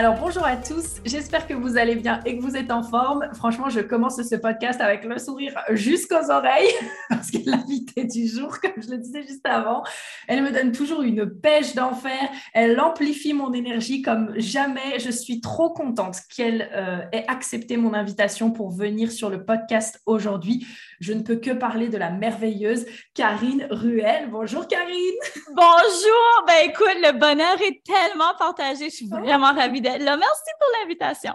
Alors bonjour à tous, j'espère que vous allez bien et que vous êtes en forme. Franchement, je commence ce podcast avec le sourire jusqu'aux oreilles parce que l'invitée du jour, comme je le disais juste avant, elle me donne toujours une pêche d'enfer, elle amplifie mon énergie comme jamais. Je suis trop contente qu'elle euh, ait accepté mon invitation pour venir sur le podcast aujourd'hui. Je ne peux que parler de la merveilleuse Karine Ruel. Bonjour Karine. Bonjour. Ben écoute, le bonheur est tellement partagé. Je suis vraiment ravie d'être là. Merci pour l'invitation.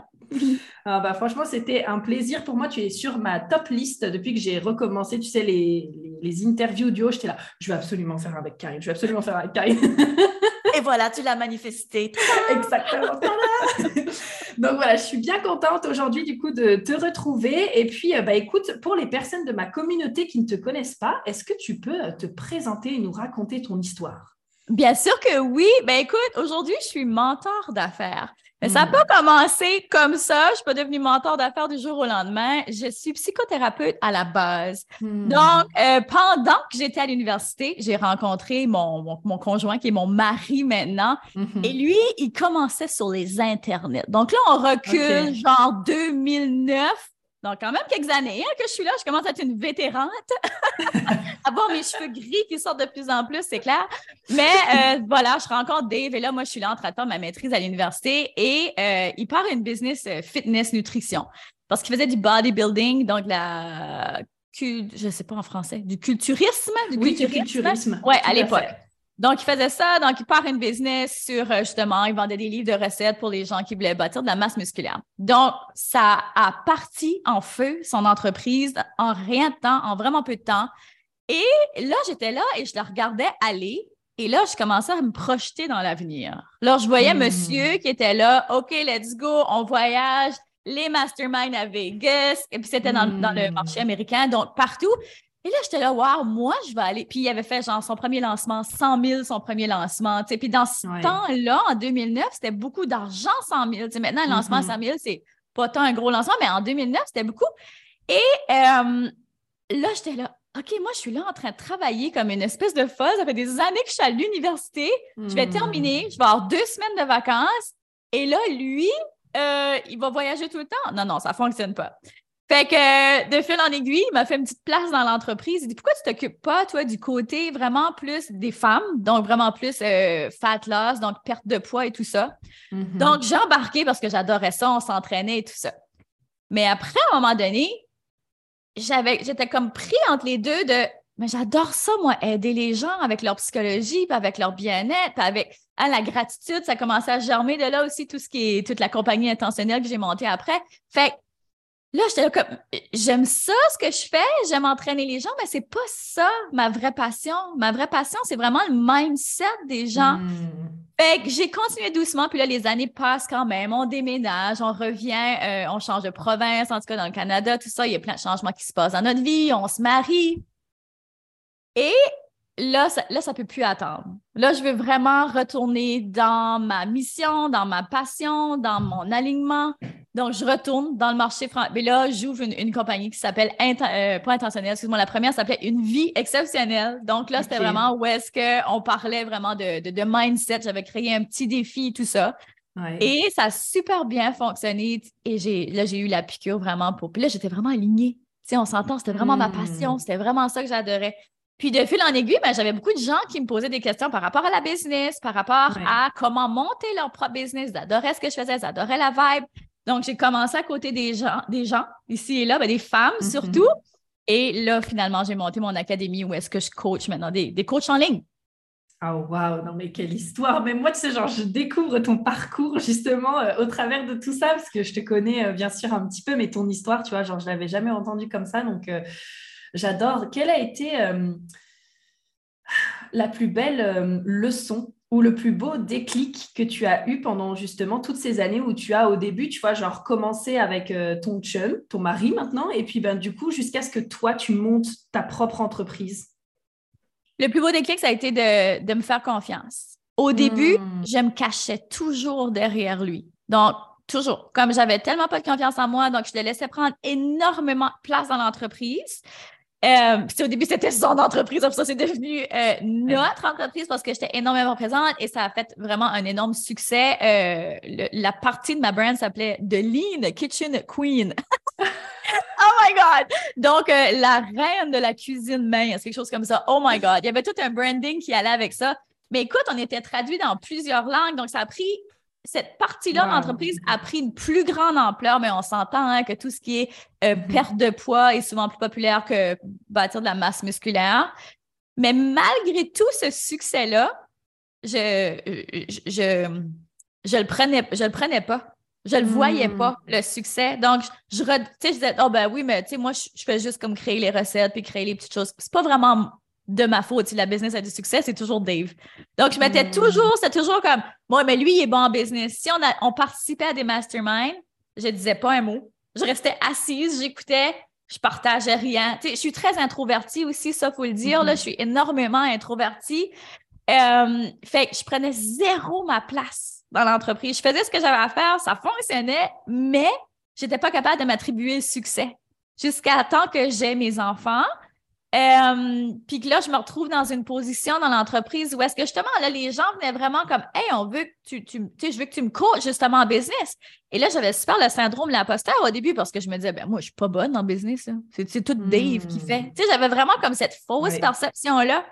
Ah bah, franchement, c'était un plaisir pour moi. Tu es sur ma top liste depuis que j'ai recommencé, tu sais, les, les, interviews audio. J'étais là, je vais absolument faire avec Karine. Je vais absolument faire avec Karine. Et voilà, tu l'as manifesté. Exactement. Donc voilà, je suis bien contente aujourd'hui du coup de te retrouver. Et puis, euh, bah, écoute, pour les personnes de ma communauté qui ne te connaissent pas, est-ce que tu peux euh, te présenter et nous raconter ton histoire? Bien sûr que oui. Ben écoute, aujourd'hui, je suis mentor d'affaires. Mais ça n'a pas commencé comme ça. Je ne suis pas devenue mentor d'affaires du jour au lendemain. Je suis psychothérapeute à la base. Hmm. Donc, euh, pendant que j'étais à l'université, j'ai rencontré mon, mon, conjoint qui est mon mari maintenant. Mm-hmm. Et lui, il commençait sur les internets. Donc là, on recule genre 2009. Donc, quand même quelques années hein, que je suis là, je commence à être une vétérante. Avoir mes cheveux gris qui sortent de plus en plus, c'est clair. Mais euh, voilà, je rencontre Dave et là, moi, je suis là en traitant ma maîtrise à l'université et euh, il part une business euh, fitness nutrition parce qu'il faisait du bodybuilding, donc la je ne sais pas en français, du culturisme. Du oui, culturisme. du culturisme. Oui, à l'époque. Donc, il faisait ça. Donc, il part une business sur, euh, justement, il vendait des livres de recettes pour les gens qui voulaient bâtir de la masse musculaire. Donc, ça a parti en feu son entreprise en rien de temps, en vraiment peu de temps. Et là, j'étais là et je la regardais aller. Et là, je commençais à me projeter dans l'avenir. Là, je voyais hmm. monsieur qui était là, OK, let's go, on voyage, les masterminds à Vegas, et puis c'était dans, dans, le hmm. marché américain, donc partout. Et là, j'étais là, wow, moi, je vais aller. Puis il avait fait genre son premier lancement, 100 000 son premier lancement. sais. Puis dans ce temps-là, en 2009, c'était beaucoup d'argent, 100 000. sais, maintenant, le lancement à 100 000, c'est pas tant un gros lancement, mais en 2009, c'était beaucoup. Et euh, là, j'étais là, OK, moi, je suis là en train de travailler comme une espèce de folle. Ça fait des années que je suis à l'université. Je vais terminer, je vais avoir deux semaines de vacances. Et là, lui, euh, il va voyager tout le temps. Non, non, ça ne fonctionne pas. Fait que de fil en aiguille, il m'a fait une petite place dans l'entreprise. Il dit pourquoi tu t'occupes pas, toi, du côté vraiment plus des femmes, donc vraiment plus euh, fat loss, donc perte de poids et tout ça. Mm-hmm. Donc, j'ai embarqué parce que j'adorais ça, on s'entraînait et tout ça. Mais après, à un moment donné, j'avais, j'étais comme pris entre les deux de mais j'adore ça, moi, aider les gens avec leur psychologie, puis avec leur bien-être, puis avec hein, la gratitude. Ça commençait à germer de là aussi tout ce qui est toute la compagnie intentionnelle que j'ai montée après. Fait Là, j'étais comme, j'aime ça, ce que je fais, j'aime entraîner les gens, mais c'est pas ça ma vraie passion. Ma vraie passion, c'est vraiment le mindset des gens. Hmm. Fait que j'ai continué doucement, puis là, les années passent quand même. On déménage, on revient, euh, on change de province, en tout cas dans le Canada, tout ça. Il y a plein de changements qui se passent dans notre vie, on se marie. Et là, ça, là, ça peut plus attendre. Là, je veux vraiment retourner dans ma mission, dans ma passion, dans mon alignement. Donc, je retourne dans le marché français. Mais là, j'ouvre une, compagnie qui s'appelle, euh, pas intentionnelle, excuse-moi, la première s'appelait Une vie exceptionnelle. Donc là, c'était vraiment où est-ce qu'on parlait vraiment de, de, mindset. J'avais créé un petit défi, tout ça. Et ça a super bien fonctionné. Et j'ai, là, j'ai eu la piqûre vraiment pour. Puis là, j'étais vraiment alignée. Tu sais, on s'entend, c'était vraiment ma passion. Hmm. C'était vraiment ça que j'adorais. Puis de fil en aiguille, ben, j'avais beaucoup de gens qui me posaient des questions par rapport à la business, par rapport à comment monter leur propre business. Ils adoraient ce que je faisais, ils adoraient la vibe. Donc, j'ai commencé à côté des gens, des gens ici et là, ben, des femmes mm-hmm. surtout. Et là, finalement, j'ai monté mon académie où est-ce que je coach maintenant des, des coachs en ligne. Oh wow, non mais quelle histoire. Mais moi, tu sais, genre, je découvre ton parcours justement euh, au travers de tout ça, parce que je te connais euh, bien sûr un petit peu, mais ton histoire, tu vois, genre, je l'avais jamais entendu comme ça. Donc, euh, j'adore. Quelle a été la plus belle leçon ou le plus beau déclic que tu as eu pendant justement toutes ces années où tu as au début, tu vois, genre commencé avec euh, ton chum, ton mari maintenant, et puis ben, du coup, jusqu'à ce que toi, tu montes ta propre entreprise? Le plus beau déclic, ça a été de, me faire confiance. Au début, hmm. je me cachais toujours derrière lui. Donc, toujours. Comme j'avais tellement pas de confiance en moi, donc je le laissais prendre énormément de place dans l'entreprise. Euh, au début, c'était son entreprise, après ça, c'est devenu euh, notre entreprise parce que j'étais énormément présente et ça a fait vraiment un énorme succès. Euh, la partie de ma brand s'appelait The Lean Kitchen Queen. oh my God! Donc, la reine de la cuisine mince, quelque chose comme ça. Oh my God! Il y avait tout un branding qui allait avec ça. Mais écoute, on était traduit dans plusieurs langues, donc ça a pris cette partie-là de l'entreprise a pris une plus grande ampleur, mais on s'entend hein, que tout ce qui est euh, mm-hmm. perte de poids est souvent plus populaire que bâtir de la masse musculaire. Mais malgré tout ce succès-là, je, je, je, le prenais, je le prenais pas. Je le voyais mm. pas, le succès. Donc, je, je disais, oh ben oui, mais tu sais, moi, je, je, fais juste comme créer les recettes puis créer les petites choses. C'est pas vraiment de ma faute. Si la business a du succès, c'est toujours Dave. Donc, je mettais hmm. toujours, c'était toujours comme, moi, mais lui, il est bon en business. Si on, a, on participait à des masterminds, je disais pas un mot. Je restais assise, j'écoutais, je partageais rien. Tu sais, je suis très introvertie aussi, ça, faut le dire. Là, hmm. je suis énormément introvertie. Euh, fait que je prenais zéro ma place dans l'entreprise. Je faisais ce que j'avais à faire, ça fonctionnait, mais j'étais pas capable de m'attribuer le succès jusqu'à temps que j'ai mes enfants. Euh, puis que là, je me retrouve dans une position dans l'entreprise où est-ce que justement, là, les gens venaient vraiment comme Hey, on veut que tu, tu sais, je veux que tu me coaches justement en business. Et là, j'avais super le syndrome de l'imposteur au début parce que je me disais, ben moi, je suis pas bonne en business. C'est tout Dave qui fait. Hmm. Tu sais, j'avais vraiment comme cette fausse perception-là.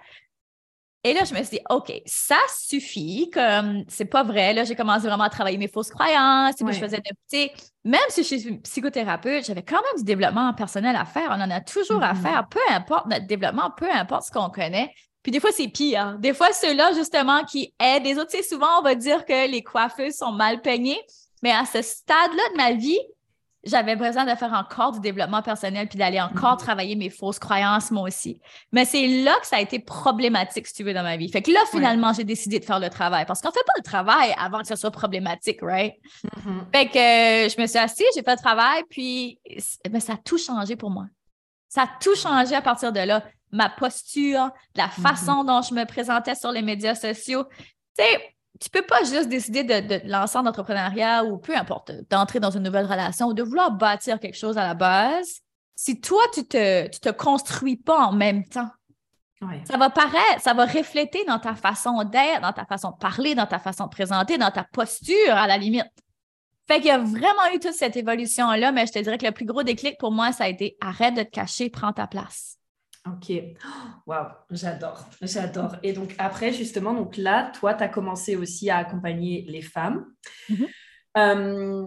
Et là, je me suis dit, OK, ça suffit, comme c'est pas vrai. Là, j'ai commencé vraiment à travailler mes fausses croyances. je faisais de, même si je suis psychothérapeute, j'avais quand même du développement personnel à faire. On en a toujours à mm-hmm. faire, peu importe notre développement, peu importe ce qu'on connaît. Puis des fois, c'est pire. Des fois, ceux-là, justement, qui aident les autres, tu souvent, on va dire que les coiffeuses sont mal peignées. Mais à ce stade-là de ma vie, j'avais besoin de faire encore du développement personnel puis d'aller encore mm-hmm. travailler mes fausses croyances, moi aussi. Mais c'est là que ça a été problématique, si tu veux, dans ma vie. Fait que là, finalement, j'ai décidé de faire le travail parce qu'on fait pas le travail avant que ce soit problématique, right? Mm-hmm. Fait que euh, je me suis assise, j'ai fait le travail, puis ben, ça a tout changé pour moi. Ça a tout changé à partir de là. Ma posture, la mm-hmm. façon dont je me présentais sur les médias sociaux. Tu sais, tu peux pas juste décider de, lancer en entrepreneuriat ou peu importe, d'entrer dans une nouvelle relation ou de vouloir bâtir quelque chose à la base si toi, tu te, te construis pas en même temps. Ça va paraître, ça va refléter dans ta façon d'être, dans ta façon de parler, dans ta façon de présenter, dans ta posture à la limite. Fait qu'il y a vraiment eu toute cette évolution-là, mais je te dirais que le plus gros déclic pour moi, ça a été arrête de te cacher, prends ta place. Ok, waouh, j'adore, j'adore. Et donc après, justement, donc là, toi, tu as commencé aussi à accompagner les femmes. Mm-hmm. Euh,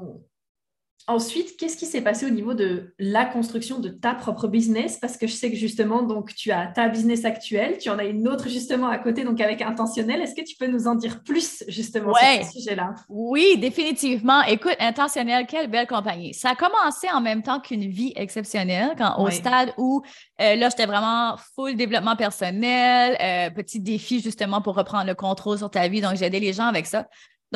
Ensuite, qu'est-ce qui s'est passé au niveau de la construction de ta propre business? Parce que je sais que justement, donc tu as ta business actuelle, tu en as une autre justement à côté, donc avec intentionnel. Est-ce que tu peux nous en dire plus justement sur ce sujet-là? Oui, définitivement. Écoute, intentionnel, quelle belle compagnie. Ça a commencé en même temps qu'une vie exceptionnelle, quand au stade où euh, là, j'étais vraiment full développement personnel, euh, petit défi justement pour reprendre le contrôle sur ta vie. Donc, j'ai aidé les gens avec ça.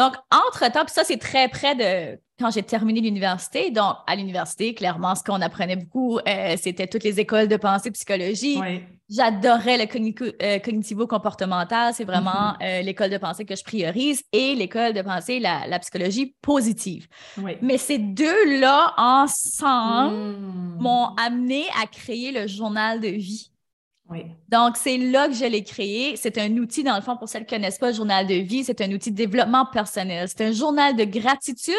Donc, entre-temps, puis ça, c'est très près de quand j'ai terminé l'université. Donc, à l'université, clairement, ce qu'on apprenait beaucoup, euh, c'était toutes les écoles de pensée psychologie. J'adorais le euh, cognitivo-comportemental. C'est vraiment mm-hmm. euh, l'école de pensée que je priorise et l'école de pensée, la, psychologie positive. Mais ces deux-là, ensemble, mm. m'ont amené à créer le journal de vie. Donc, c'est là que je l'ai créé. C'est un outil, dans le fond, pour celles qui ne connaissent pas le journal de vie, c'est un outil de développement personnel. C'est un journal de gratitude,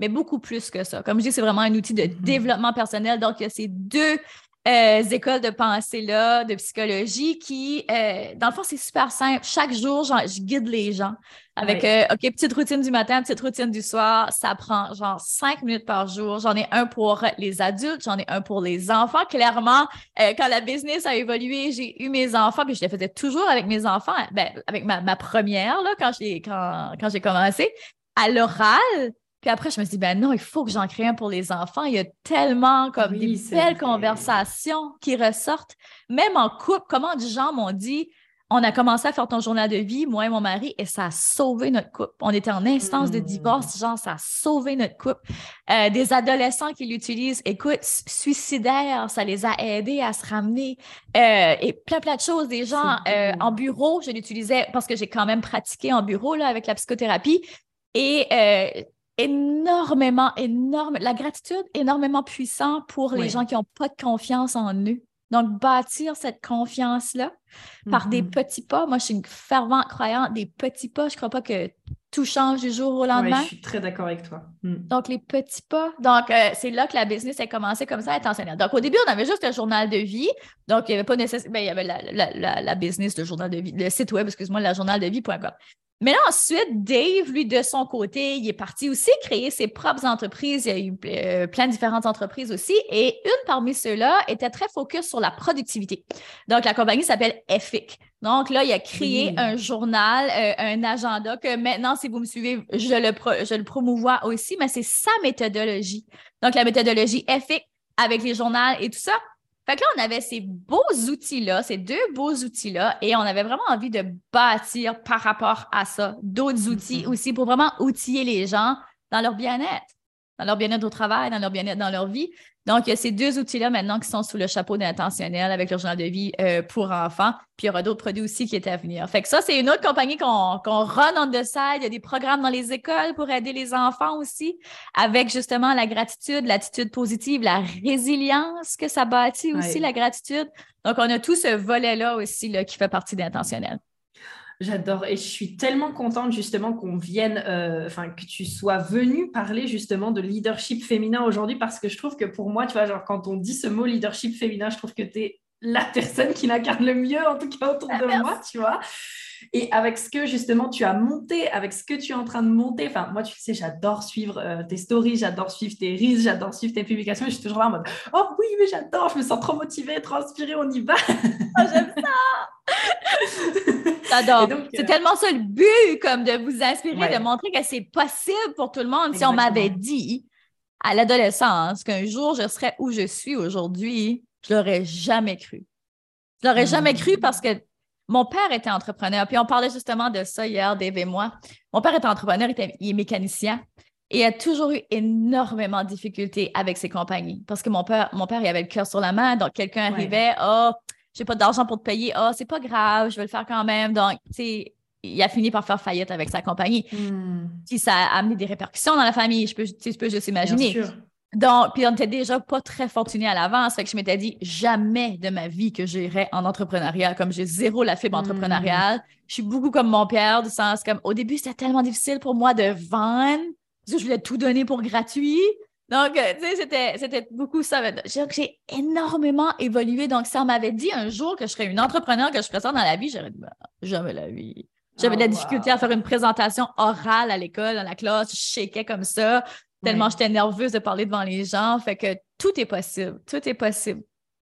mais beaucoup plus que ça. Comme je dis, c'est vraiment un outil de mm-hmm. développement personnel. Donc, il y a ces deux euh, écoles de pensée-là, de psychologie, qui, euh, dans le fond, c'est super simple. Chaque jour, je guide les gens avec, euh, OK, petite routine du matin, petite routine du soir. Ça prend genre cinq minutes par jour. J'en ai un pour les adultes, j'en ai un pour les enfants. Clairement, quand la business a évolué, j'ai eu mes enfants, puis je les faisais toujours avec mes enfants, ben, avec ma, ma première, là, quand j'ai quand, quand j'ai commencé, à l'oral. Puis après, je me suis dit, ben non, il faut que j'en crée un pour les enfants. Il y a tellement comme des belles conversations qui ressortent. Même en couple, comment des gens m'ont dit, on a commencé à faire ton journal de vie, moi et mon mari, et ça a sauvé notre couple. On était en instance de divorce, mmh. genre, ça a sauvé notre couple. Euh, des adolescents qui l'utilisent, écoute, suicidaires, ça les a aidés à se ramener. Euh, et plein, plein de choses. Des gens euh, en bureau, je l'utilisais parce que j'ai quand même pratiqué en bureau là, avec la psychothérapie. Et énormément, énorme, la gratitude énormément puissant pour les gens qui n'ont pas de confiance en eux. Donc, bâtir cette confiance-là par des mm-hmm. petits pas. Moi, je suis une fervente croyante des petits pas. Je ne crois pas que tout change du jour au lendemain. je suis très d'accord avec toi. Mm. Donc, les petits pas. Donc, euh, c'est là que la business a commencé comme ça à être enseignante. Donc, au début, on avait juste un journal de vie. Donc, il n'y avait pas nécessairement. Il y avait la, la, business, le journal de vie, le site web, excuse-moi, la journal de vie.com. Mais là, ensuite, Dave, lui, de son côté, il est parti aussi créer ses propres entreprises. Il y a eu euh, plein de différentes entreprises aussi. Et une parmi ceux-là était très focus sur la productivité. Donc, la compagnie s'appelle EFIC. Donc, là, il a créé un journal, euh, un agenda que maintenant, si vous me suivez, je le, je le promouvois aussi, mais c'est sa méthodologie. Donc, la méthodologie EFIC avec les journaux et tout ça, fait que là, on avait ces beaux outils-là, ces deux beaux outils-là, et on avait vraiment envie de bâtir par rapport à ça d'autres outils mm-hmm. aussi pour vraiment outiller les gens dans leur bien-être, dans leur bien-être au travail, dans leur bien-être dans leur vie. Donc, il y a ces deux outils-là maintenant qui sont sous le chapeau d'intentionnel avec le journal de vie euh, pour enfants. Puis il y aura d'autres produits aussi qui étaient à venir. Fait que ça, c'est une autre compagnie qu'on run on the side. Il y a des programmes dans les écoles pour aider les enfants aussi, avec justement la gratitude, l'attitude positive, la résilience que ça bâtit aussi, la gratitude. Donc, on a tout ce volet-là aussi là, qui fait partie d'intentionnel. J'adore et je suis tellement contente justement qu'on vienne, euh, enfin que tu sois venu parler justement de leadership féminin aujourd'hui parce que je trouve que pour moi, tu vois, genre quand on dit ce mot leadership féminin, je trouve que tu es la personne qui l'incarne le mieux en tout cas autour ah, de moi, tu vois. Et avec ce que justement tu as monté, avec ce que tu es en train de monter, enfin moi tu sais, j'adore suivre euh, tes stories, j'adore suivre tes reels, j'adore suivre tes publications, je suis toujours là en mode oh oui mais j'adore, je me sens trop motivée, trop inspirée, on y va. Oh, j'aime ça. J'adore. C'est euh, tellement ça le but, comme de vous inspirer, de montrer que c'est possible pour tout le monde. Si on m'avait dit à l'adolescence qu'un jour je serais où je suis aujourd'hui, je l'aurais jamais cru. Je l'aurais jamais cru parce que mon père était entrepreneur. Puis on parlait justement de ça hier, Dave et moi. Mon père était entrepreneur, il, est mécanicien. Et a toujours eu énormément de difficultés avec ses compagnies. Parce que mon père, mon père, il avait le cœur sur la main. Donc, quelqu'un arrivait, oh, j'ai pas d'argent pour te payer. Oh, c'est pas grave, je vais le faire quand même. Donc, tu sais, il a fini par faire faillite avec sa compagnie. Hmm. Puis ça a amené des répercussions dans la famille, je peux, je peux juste imaginer. Donc, puis on n'était déjà pas très fortuné à l'avance. Fait que je m'étais dit jamais de ma vie que j'irais en entrepreneuriat, comme j'ai zéro la fibre hmm. entrepreneuriale. Je suis beaucoup comme mon père, du sens comme au début, c'était tellement difficile pour moi de vendre, parce que je voulais tout donner pour gratuit. Donc, euh, tu sais, c'était, c'était beaucoup ça. J'ai énormément évolué. Donc, si on m'avait dit un jour que je serais une entrepreneur, que je ferais ça dans la vie, j'aurais dit, ben, jamais la vie. J'avais de la oh, difficulté à faire une présentation orale à l'école, dans la classe. Je shakeais comme ça, tellement j'étais nerveuse de parler devant les gens. Fait que tout est possible. Tout est possible.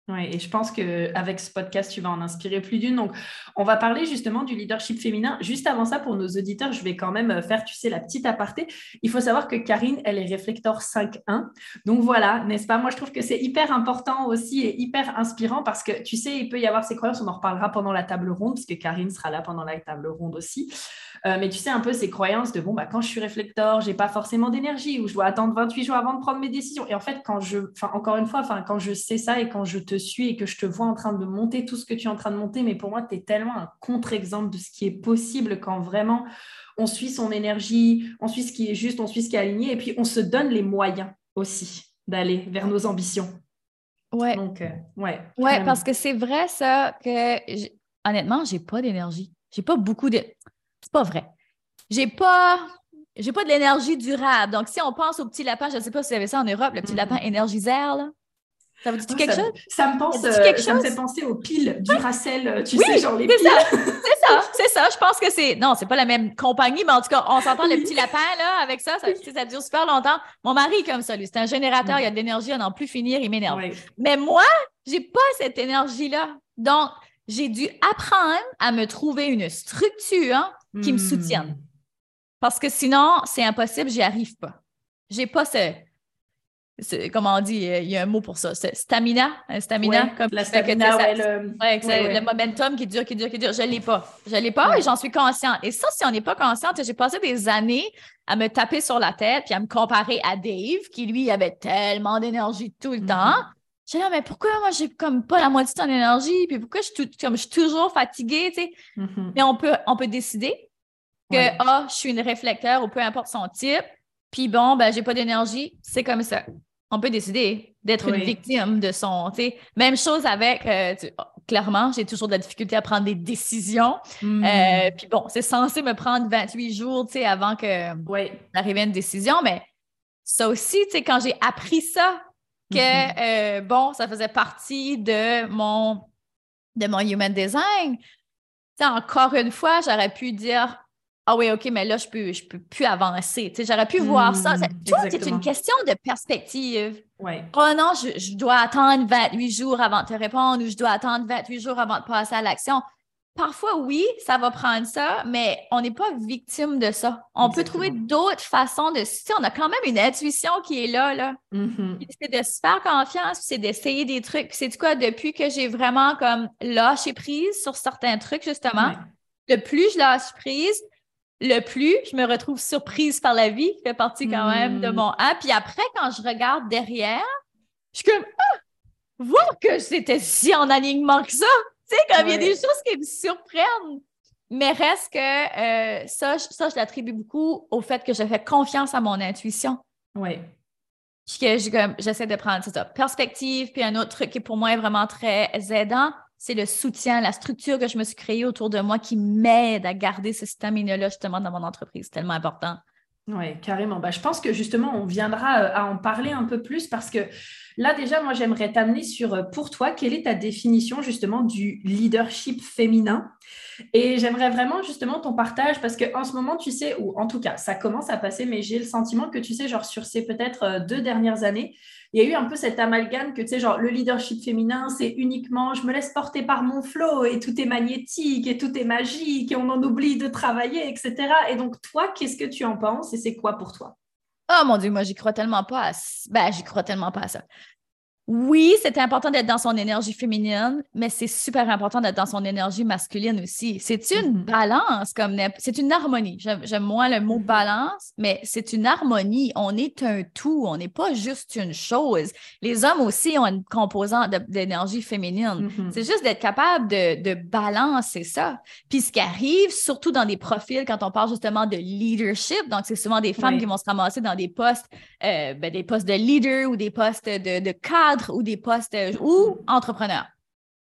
Oui, et je pense qu'avec ce podcast, tu vas en inspirer plus d'une. Donc, on va parler justement du leadership féminin. Juste avant ça, pour nos auditeurs, je vais quand même faire, tu sais, la petite aparté. Il faut savoir que Karine, elle est réflector 5.1. Donc voilà, n'est-ce pas? Moi, je trouve que c'est hyper important aussi et hyper inspirant parce que, tu sais, il peut y avoir ces croyances, on en reparlera pendant la table ronde, puisque Karine sera là pendant la table ronde aussi. Euh, mais tu sais, un peu ces croyances de bon, bah, quand je suis réflecteur, j'ai pas forcément d'énergie ou je dois attendre 28 jours avant de prendre mes décisions. Et en fait, quand je, enfin, encore une fois, enfin, quand je sais ça et quand je te suis et que je te vois en train de monter tout ce que tu es en train de monter, mais pour moi, tu es tellement un contre-exemple de ce qui est possible quand vraiment on suit son énergie, on suit ce qui est juste, on suit ce qui est aligné et puis on se donne les moyens aussi d'aller vers nos ambitions. Ouais. Donc, euh, ouais. Ouais, parce que c'est vrai ça que honnêtement, j'ai pas d'énergie. J'ai pas beaucoup de c'est pas vrai. J'ai pas j'ai pas de l'énergie durable. Donc, si on pense au petit lapin, je ne sais pas si vous avez ça en Europe, le petit lapin mm-hmm. énergiseur, là. Ça vous dit quelque chose? Ça me, pense, euh, ça me fait penser aux piles du Racel, euh, tu sais, genre les piles. C'est ça, c'est ça. Je pense que c'est. Non, c'est pas la même compagnie, mais en tout cas, on s'entend le petit lapin, là, avec ça, ça, ça, dure super longtemps. Mon mari est comme ça, lui. C'est un générateur, il y a de l'énergie à n'en plus finir, il m'énerve. Mais moi, j'ai pas cette énergie-là. Donc, j'ai dû apprendre à me trouver une structure qui me. Hmm. Parce que sinon, c'est impossible, j'y arrive pas. J'ai pas ce. comment on dit, il y a un mot pour ça, c'est stamina, stamina, comme la stamina, ouais, le... le momentum qui dure, qui dure, qui dure. Je ne l'ai pas. Je ne l'ai pas et j'en suis consciente. Et ça, si on n'est pas consciente, j'ai passé des années à me taper sur la tête puis à me comparer à Dave, qui lui avait tellement d'énergie tout le temps. J'ai là, mais pourquoi moi, j'ai comme pas la moitié de ton énergie? Puis pourquoi je suis, comme, je suis toujours fatiguée, tu sais? Mm-hmm. Mais on peut, on peut décider que, ah, je suis une réflecteur ou peu importe son type. Puis bon, ben, j'ai pas d'énergie. C'est comme ça on peut décider d'être une victime de son. Même chose avec, euh, oh, clairement, j'ai toujours de la difficulté à prendre des décisions. Hmm. Euh, puis bon, c'est censé me prendre 28 jours avant que oui. à une décision, mais ça aussi, quand j'ai appris ça, que mm-hmm. euh, bon, ça faisait partie de mon, de mon human design. encore une fois, j'aurais pu dire ah oui, OK, mais là, je peux, je peux plus avancer. J'aurais pu voir ça. Hmm, Tout c'est une question de perspective. Ouais. Oh non, je, dois attendre 28 jours avant de te répondre ou je dois attendre 28 jours avant de passer à l'action. Parfois, oui, ça va prendre ça, mais on n'est pas victime de ça. On peut trouver d'autres façons de. Si on a quand même une intuition qui est là, là. Mm-hmm. C'est de se faire confiance, c'est d'essayer des trucs. C'est quoi, depuis que j'ai vraiment comme lâché prise sur certains trucs, justement, le plus je lâche prise, le plus, je me retrouve surprise par la vie, qui fait partie quand même de hmm. mon A. Puis après, quand je regarde derrière, je suis comme ah, voir que c'était si en alignement que ça. Tu sais, comme il y a des choses qui me surprennent. Mais reste que euh, ça, ça, je l'attribue beaucoup au fait que je fais confiance à mon intuition. Oui. Puis que j'essaie de prendre ça, perspective. Puis un autre truc qui pour moi est vraiment très aidant, c'est le soutien, la structure que je me suis créée autour de moi qui m'aide à garder ce stamina-là justement dans mon entreprise. C'est tellement important. Oui, carrément. Bah, je pense que justement, on viendra euh, à en parler un peu plus parce que là, déjà, moi, j'aimerais t'amener sur, euh, pour toi, quelle est ta définition justement du leadership féminin? Et j'aimerais vraiment justement ton partage parce qu'en ce moment, tu sais, ou en tout cas, ça commence à passer, mais j'ai le sentiment que tu sais, genre sur ces peut-être euh, deux dernières années, il y a eu un peu cet amalgame que, tu sais, genre, le leadership féminin, c'est uniquement je me laisse porter par mon flow et tout est magnétique et tout est magique et on en oublie de travailler, etc. Et donc, toi, qu'est-ce que tu en penses et c'est quoi pour toi? Oh mon Dieu, moi, j'y crois tellement pas à... Ben, j'y crois tellement pas à ça oui, c'est important d'être dans son énergie féminine, mais c'est super important d'être dans son énergie masculine aussi. C'est une mm-hmm. balance, comme c'est une harmonie. J'aime moins le mot mm-hmm. balance, mais c'est une harmonie. On est un tout, on n'est pas juste une chose. Les hommes aussi ont une composante d'énergie féminine. Mm-hmm. C'est juste d'être capable de, de, balancer ça. Puis ce qui arrive, surtout dans des profils, quand on parle justement de leadership, donc c'est souvent des femmes qui vont se ramasser dans des postes, euh, ben, des postes de leader ou des postes de, de cadre ou des postes euh, ou entrepreneurs.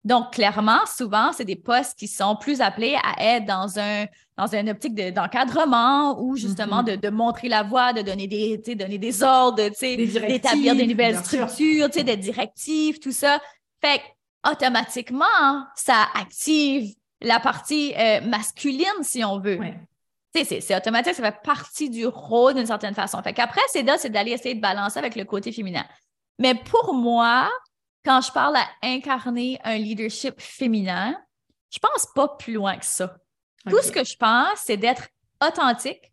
Donc, clairement, souvent, c'est des postes qui sont plus appelés à être dans un dans une optique d'encadrement ou justement mm-hmm. de, montrer la voie, de donner des, donner des ordres, d'établir des nouvelles structures, des directives, tout ça. Fait automatiquement, ça active la partie euh, masculine, si on veut. C'est automatique, ça fait partie du rôle d'une certaine façon. Fait qu'après, c'est d'aller essayer de balancer avec le côté féminin. Mais pour moi, quand je parle à incarner un leadership féminin, je pense pas plus loin que ça. Tout ce que je pense, c'est d'être authentique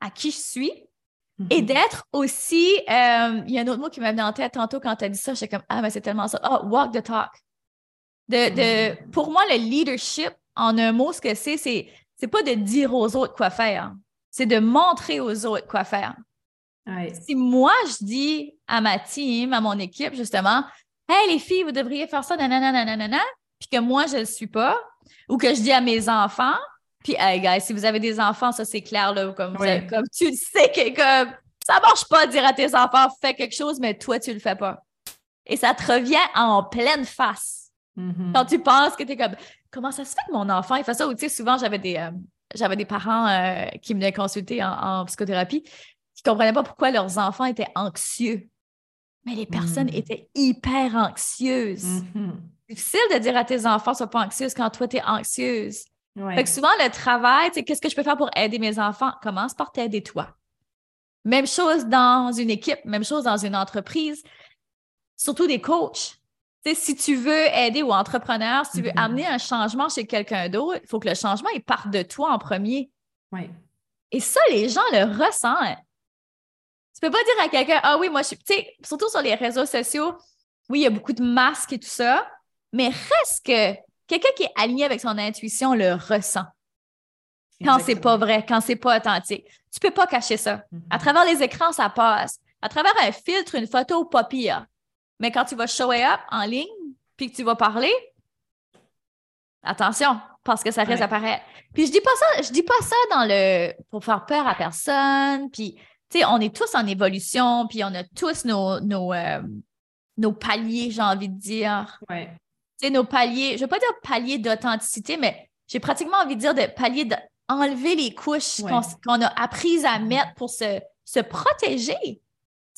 à qui je suis et mhm. d'être aussi. Euh, il y a un autre mot qui m'a venu en tête tantôt quand tu as dit ça. J'étais comme Ah, mais c'est tellement ça. oh, walk the talk. De, de, mhm. pour moi, le leadership, en un mot, ce que c'est, c'est, c'est pas de dire aux autres quoi faire. C'est de montrer aux autres quoi faire. Si moi, je dis à ma team, à mon équipe, justement, Hey, les filles, vous devriez faire ça, nanana, nanana, puis que moi, je ne le suis pas, ou que je dis à mes enfants, puis, hey, guys, si vous avez des enfants, ça, c'est clair, là, comme, comme tu le sais que comme, ça marche pas de dire à tes enfants, fais quelque chose, mais toi, tu le fais pas. Et ça te revient en pleine face. Mm-hmm. Quand tu penses que tu es comme, comment ça se fait que mon enfant, il fait ça? Ou, tu sais, souvent, j'avais des, euh, j'avais des parents euh, qui me venaient consulter en, en psychothérapie qui ne comprenaient pas pourquoi leurs enfants étaient anxieux. Mais les personnes mm. étaient hyper anxieuses. Mm-hmm. C'est difficile de dire à tes enfants, sois pas anxieuse quand toi, tu es anxieuse. Fait que souvent, le travail, c'est qu'est-ce que je peux faire pour aider mes enfants? Commence par t'aider toi. Même chose dans une équipe, même chose dans une entreprise, surtout des coachs. Si tu veux aider ou entrepreneur, si tu veux mm-hmm. amener un changement chez quelqu'un d'autre, il faut que le changement il parte de toi en premier. Ouais. Et ça, les gens le ressentent Tu peux pas dire à quelqu'un, ah oui, moi, je suis, tu sais, surtout sur les réseaux sociaux, oui, il y a beaucoup de masques et tout ça, mais reste que quelqu'un qui est aligné avec son intuition le ressent. Quand c'est pas vrai, quand c'est pas authentique. Tu peux pas cacher ça. À mm-hmm. travers les écrans, ça passe. À travers un filtre, une photo, pas pire. Mais quand tu vas show up en ligne, puis que tu vas parler, attention, parce que ça risque d'apparaître. Puis je dis pas ça, je dis pas ça dans le pour faire peur à personne. Puis, tu sais, on est tous en évolution, puis on a tous nos, nos, euh, nos paliers, j'ai envie de dire. Ouais. Tu sais, nos paliers, je veux pas dire paliers d'authenticité, mais j'ai pratiquement envie de dire de paliers d'enlever les couches qu'on a apprises à mettre pour se, se protéger.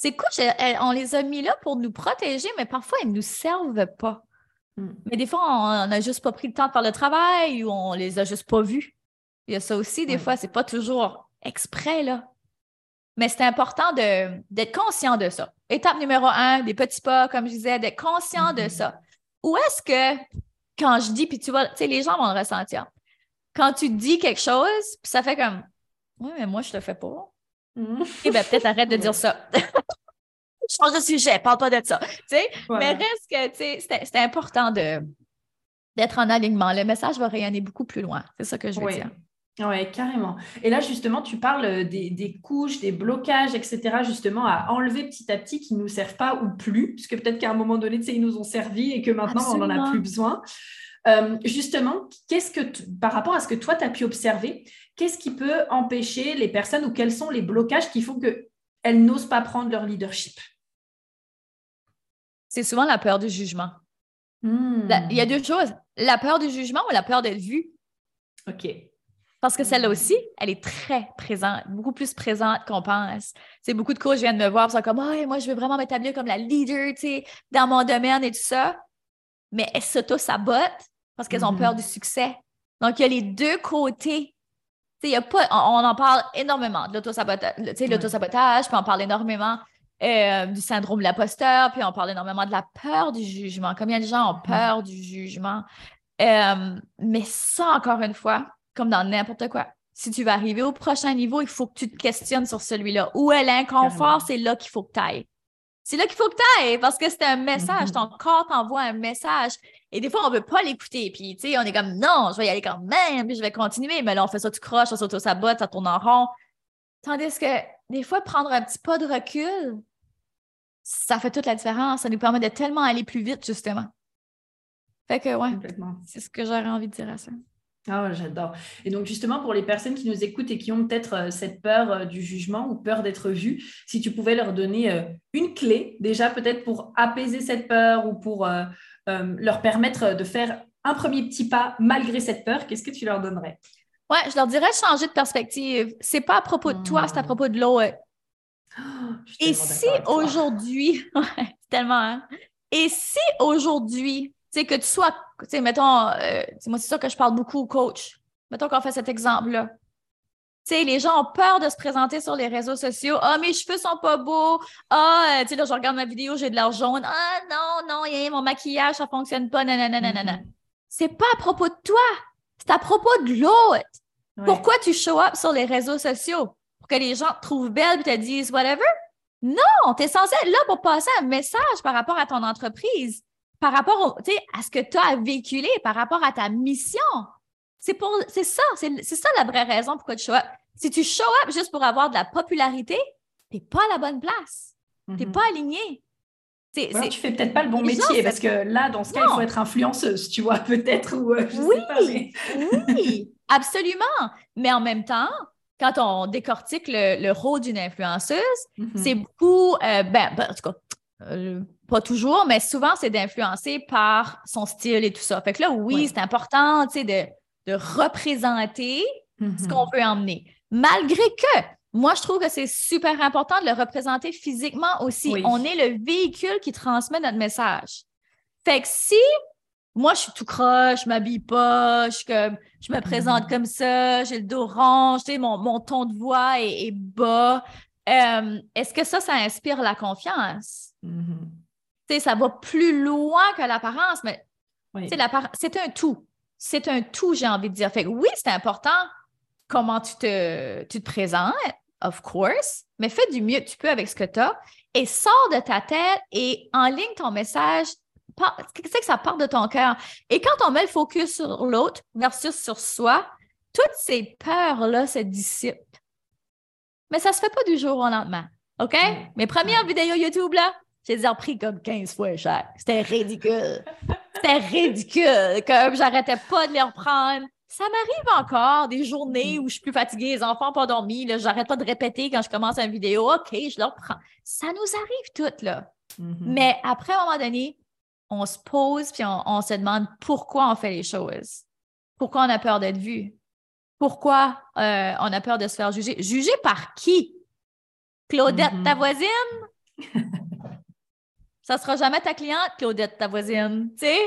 Ces couches, on les a mis là pour nous protéger, mais parfois, elles ne nous servent pas. Hmm. Mais des fois, on n'a juste pas pris le temps de faire le travail ou on les a juste pas vus. Il y a ça aussi, des fois, c'est pas toujours exprès, là. Mais c'est important d'être conscient de ça. Étape numéro un, des petits pas, comme je disais, d'être conscient de mm-hmm. ça. Où est-ce que, quand je dis, puis tu vois, tu sais, les gens vont le ressentir. Quand tu dis quelque chose, puis ça fait comme, oui, mais moi, je le fais pas. Mm. Eh bien, peut-être arrête de dire ça. Change de sujet, parle pas de ça. Tu sais? Mais reste que, tu sais, c'est important d'être en alignement. Le message va rayonner beaucoup plus loin. C'est ça que je veux dire. Oui, carrément. Et là, justement, tu parles euh, des, couches, des blocages, etc., justement, à enlever petit à petit qui ne nous servent pas ou plus, puisque peut-être qu'à un moment donné, tu sais, ils nous ont servi et que maintenant, on n'en a plus besoin. Euh, justement, qu'est-ce que par rapport à ce que toi, tu as pu observer, qu'est-ce qui peut empêcher les personnes ou quels sont les blocages qui font qu'elles n'osent pas prendre leur leadership? C'est souvent la peur du jugement. Hmm. il y a deux choses, la peur du jugement ou la peur d'être vue. OK. Parce que celle-là aussi, elle est très présente, beaucoup plus présente qu'on pense. C'est beaucoup de coachs viennent me voir, ils sont comme oh, moi, je veux vraiment m'établir comme la leader, tu sais, dans mon domaine et tout ça. Mais elles s'auto-sabotent parce qu'elles ont peur mm-hmm. du succès. Donc, il y a les deux côtés. Y a pas, on, en parle énormément de l'auto-sabotage, l'auto-sabotage, puis on parle énormément euh, du syndrome de l'imposteur, puis on parle énormément de la peur du jugement. Combien de gens ont peur du jugement? Euh, mais ça, encore une fois, comme dans n'importe quoi. Si tu vas arriver au prochain niveau, il faut que tu te questionnes sur celui-là. Où est l'inconfort? C'est là qu'il faut que tu ailles. C'est là qu'il faut que tu ailles parce que c'est un message. Mm-hmm. Ton corps t'envoie un message. Et des fois, on ne veut pas l'écouter. Puis, tu sais, on est comme non, je vais y aller quand même, puis je vais continuer. Mais là, on fait ça, tu croches, on s'auto-sabote, ça tourne en rond. Tandis que des fois, prendre un petit pas de recul, ça fait toute la différence. Ça nous permet de tellement aller plus vite, justement. Fait que, ouais, c'est ce que j'aurais envie de dire à ça. Ah, j'adore. Et donc, justement, pour les personnes qui nous écoutent et qui ont peut-être euh, cette peur euh, du jugement ou peur d'être vues, si tu pouvais leur donner euh, une clé, déjà peut-être pour apaiser cette peur ou pour leur permettre de faire un premier petit pas malgré cette peur, qu'est-ce que tu leur donnerais? Ouais, je leur dirais changer de perspective. C'est pas à propos de toi, c'est à hmm. propos de l'autre. Oh, et si aujourd'hui, tellement, hein? Et si aujourd'hui, tu sais, que tu sois, tu sais, mettons, euh, moi, c'est ça que je parle beaucoup coach. Mettons qu'on fait cet exemple-là. Tu sais, les gens ont peur de se présenter sur les réseaux sociaux. Ah, mes cheveux sont pas beaux. Ah, euh, tu sais, là, je regarde ma vidéo, j'ai de l'air jaune. Ah, non, non, y a, mon maquillage, ça fonctionne pas. Non, non, non, non, non, C'est pas à propos de toi. C'est à propos de l'autre. Pourquoi tu show up sur les réseaux sociaux? Pour que les gens te trouvent belle et te disent whatever? Non, tu es censé être là pour passer un message par rapport à ton entreprise par rapport à ce que tu as véhiculé, par rapport à ta mission. C'est pour c'est ça, c'est ça la vraie raison pourquoi tu show up. Si tu show up juste pour avoir de la popularité, tu n'es pas à la bonne place. Tu n'es mhm. pas aligné. Tu ne fais peut-être pas le bon métier parce que là, dans ce cas, il faut être influenceuse, tu vois, peut-être. Ou, euh, oui, oui, absolument. Mais en même temps, quand on décortique le, rôle d'une influenceuse, mhm. c'est beaucoup, euh, ben, ben, en tout cas, euh, pas toujours, mais souvent, c'est d'influencer par son style et tout ça. Fait que là, oui, c'est important, tu sais, de, représenter ce mm-hmm. qu'on veut emmener. Malgré que, moi, je trouve que c'est super important de le représenter physiquement aussi. On est le véhicule qui transmet notre message. Fait que si moi, je suis tout croche, je m'habille pas, je, comme, je me présente mm-hmm. comme ça, j'ai le dos rond, mon, mon ton de voix est, bas, euh, est-ce que ça, ça inspire la confiance? Ça va plus loin que l'apparence, mais c'est un tout. C'est un tout, j'ai envie de dire. Fait oui, c'est important comment tu te, tu te présentes, of course, mais fais du mieux que tu peux avec ce que tu as et sors de ta tête et en ligne ton message. Qu'est-ce que ça part de ton cœur? Et quand on met le focus sur l'autre versus sur soi, toutes ces peurs-là se dissipent. Mais ça se fait pas du jour au lendemain. OK? Mes premières vidéos YouTube, là, j'ai déjà repris comme 15 fois cher. C'était ridicule. C'était ridicule. Comme j'arrêtais pas de les reprendre. Ça m'arrive encore des journées où je suis plus fatiguée, les enfants pas dormi, j'arrête pas de répéter quand je commence une vidéo. OK, je le reprends. Ça nous arrive toutes, là. Mm-hmm. Mais après, à un moment donné, on se pose puis on, se demande pourquoi on fait les choses. Pourquoi on a peur d'être vu? Pourquoi euh, on a peur de se faire juger? Juger par qui? Claudette, ta mm-hmm. voisine? ça sera jamais ta cliente, Claudette, ta voisine. Tu sais?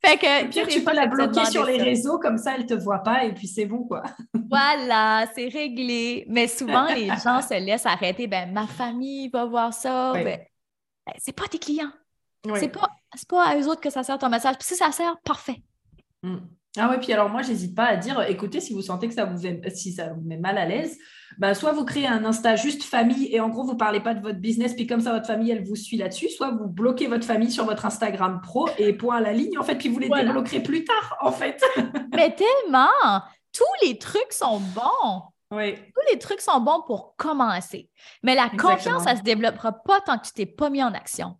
Fait que. Puis tu peux la bloquer sur les réseaux, comme ça, elle ne te voit pas et puis c'est bon, quoi. voilà, c'est réglé. Mais souvent, les gens se laissent arrêter. Ben, ma famille va voir ça. Ben, ben, c'est pas tes clients. C'est pas, pas à eux autres que ça sert ton message. Puis si ça sert, parfait. Mm. Ah oui, puis alors moi, j'hésite pas à dire, écoutez, si vous sentez que ça vous, si ça vous met mal à l'aise, bah, soit vous créez un Insta juste famille et en gros, vous ne parlez pas de votre business, puis comme ça, votre famille, elle vous suit là-dessus, soit vous bloquez votre famille sur votre Instagram pro et point à la ligne, en fait, puis vous les débloquerez plus tard, en fait. Mais tellement! Tous les trucs sont bons. Oui. Tous les trucs sont bons pour commencer. Mais la confiance, ça ne se développera pas tant que tu t'es pas mis en action.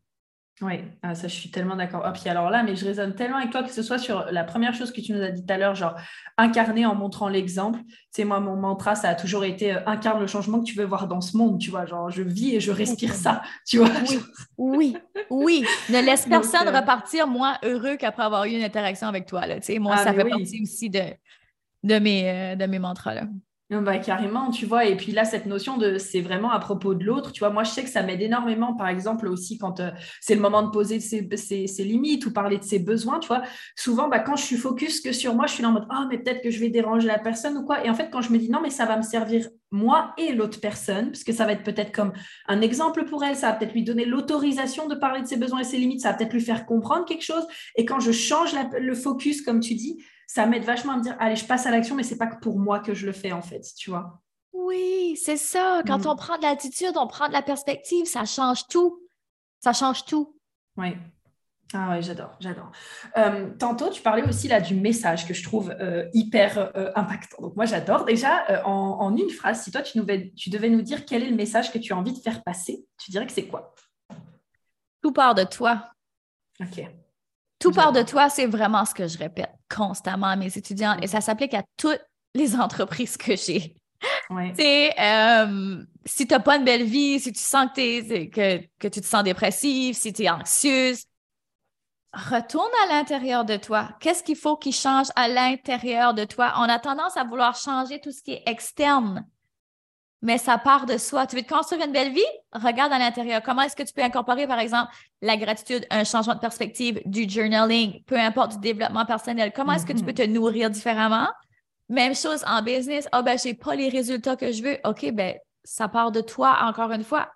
Oui, ah, ça je suis tellement d'accord. Ah, puis alors là, mais je résonne tellement avec toi que ce soit sur la première chose que tu nous as dit tout à l'heure, genre incarner en montrant l'exemple. C'est moi, mon mantra, ça a toujours été euh, incarne le changement que tu veux voir dans ce monde, tu vois. Genre, je vis et je respire ça, tu vois. Oui, oui, oui. Ne laisse personne euh, repartir moins heureux qu'après avoir eu une interaction avec toi, là. Tu sais, moi, ah, ça fait partie aussi de, de, mes, euh, de mes mantras, là. Bah, carrément, tu vois. Et puis là, cette notion de c'est vraiment à propos de l'autre, tu vois. Moi, je sais que ça m'aide énormément, par exemple, aussi quand euh, c'est le moment de poser ses, limites ou parler de ses besoins, tu vois. Souvent, bah, quand je suis focus que sur moi, je suis là en mode oh, mais peut-être que je vais déranger la personne ou quoi. Et en fait, quand je me dis non, mais ça va me servir moi et l'autre personne, parce que ça va être peut-être comme un exemple pour elle, ça va peut-être lui donner l'autorisation de parler de ses besoins et ses limites, ça va peut-être lui faire comprendre quelque chose. Et quand je change le focus, comme tu dis, ça m'aide vachement à me dire, allez, je passe à l'action, mais c'est pas que pour moi que je le fais, en fait, tu vois. Oui, c'est ça. Quand mm. on prend de l'attitude, on prend de la perspective, ça change tout. Ça change tout. Oui. Ah oui, j'adore, j'adore. Euh, tantôt, tu parlais aussi là du message que je trouve euh, hyper euh, impactant. Donc moi, j'adore. Déjà, en, une phrase, si toi, tu, tu devais nous dire quel est le message que tu as envie de faire passer, tu dirais que c'est quoi? Tout part de toi. OK. Tout part de toi, c'est vraiment ce que je répète constamment à mes étudiants et ça s'applique à toutes les entreprises que j'ai. Euh, si tu n'as pas une belle vie, si tu sens que, que, que tu te sens dépressive, si tu es anxieuse, retourne à l'intérieur de toi. Qu'est-ce qu'il faut qu'il change à l'intérieur de toi? On a tendance à vouloir changer tout ce qui est externe mais ça part de soi. Tu veux te construire une belle vie? Regarde à l'intérieur. Comment est-ce que tu peux incorporer, par exemple, la gratitude, un changement de perspective, du journaling, peu importe, du développement personnel? Comment est-ce que tu peux te nourrir différemment? Même chose en business. Ah, oh, ben, j'ai pas les résultats que je veux. OK, ben, ça part de toi, encore une fois.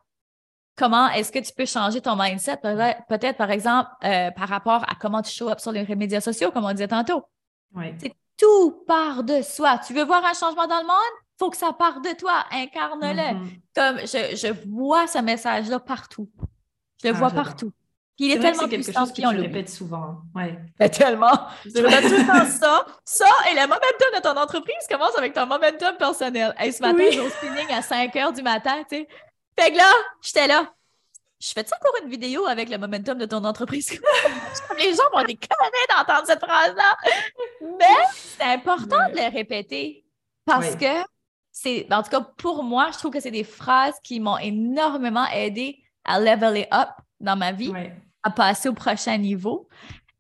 Comment est-ce que tu peux changer ton mindset? Peut-être, par exemple, euh, par rapport à comment tu show up sur les médias sociaux, comme on disait tantôt? Oui. tout part de soi. Tu veux voir un changement dans le monde? Faut que ça parte de toi, incarne-le. Comme je, vois ce message-là partout. Je le ah, vois partout. Puis il est, tellement quelque puissant chose que tu répètes souvent. Ouais. Ben, tellement. Je répète tout le temps ça. Ça et le momentum de ton entreprise commence avec ton momentum personnel. Hey, ce matin, j'ai au spinning à 5 heures du matin, tu sais. Fait que là, j'étais là. Je fais-tu encore une vidéo avec le momentum de ton entreprise? Les gens vont déconner d'entendre cette phrase-là. Mais c'est important de le répéter parce que c'est, en tout cas, pour moi, je trouve que c'est des phrases qui m'ont énormément aidé à leveler up dans ma vie, à passer au prochain niveau.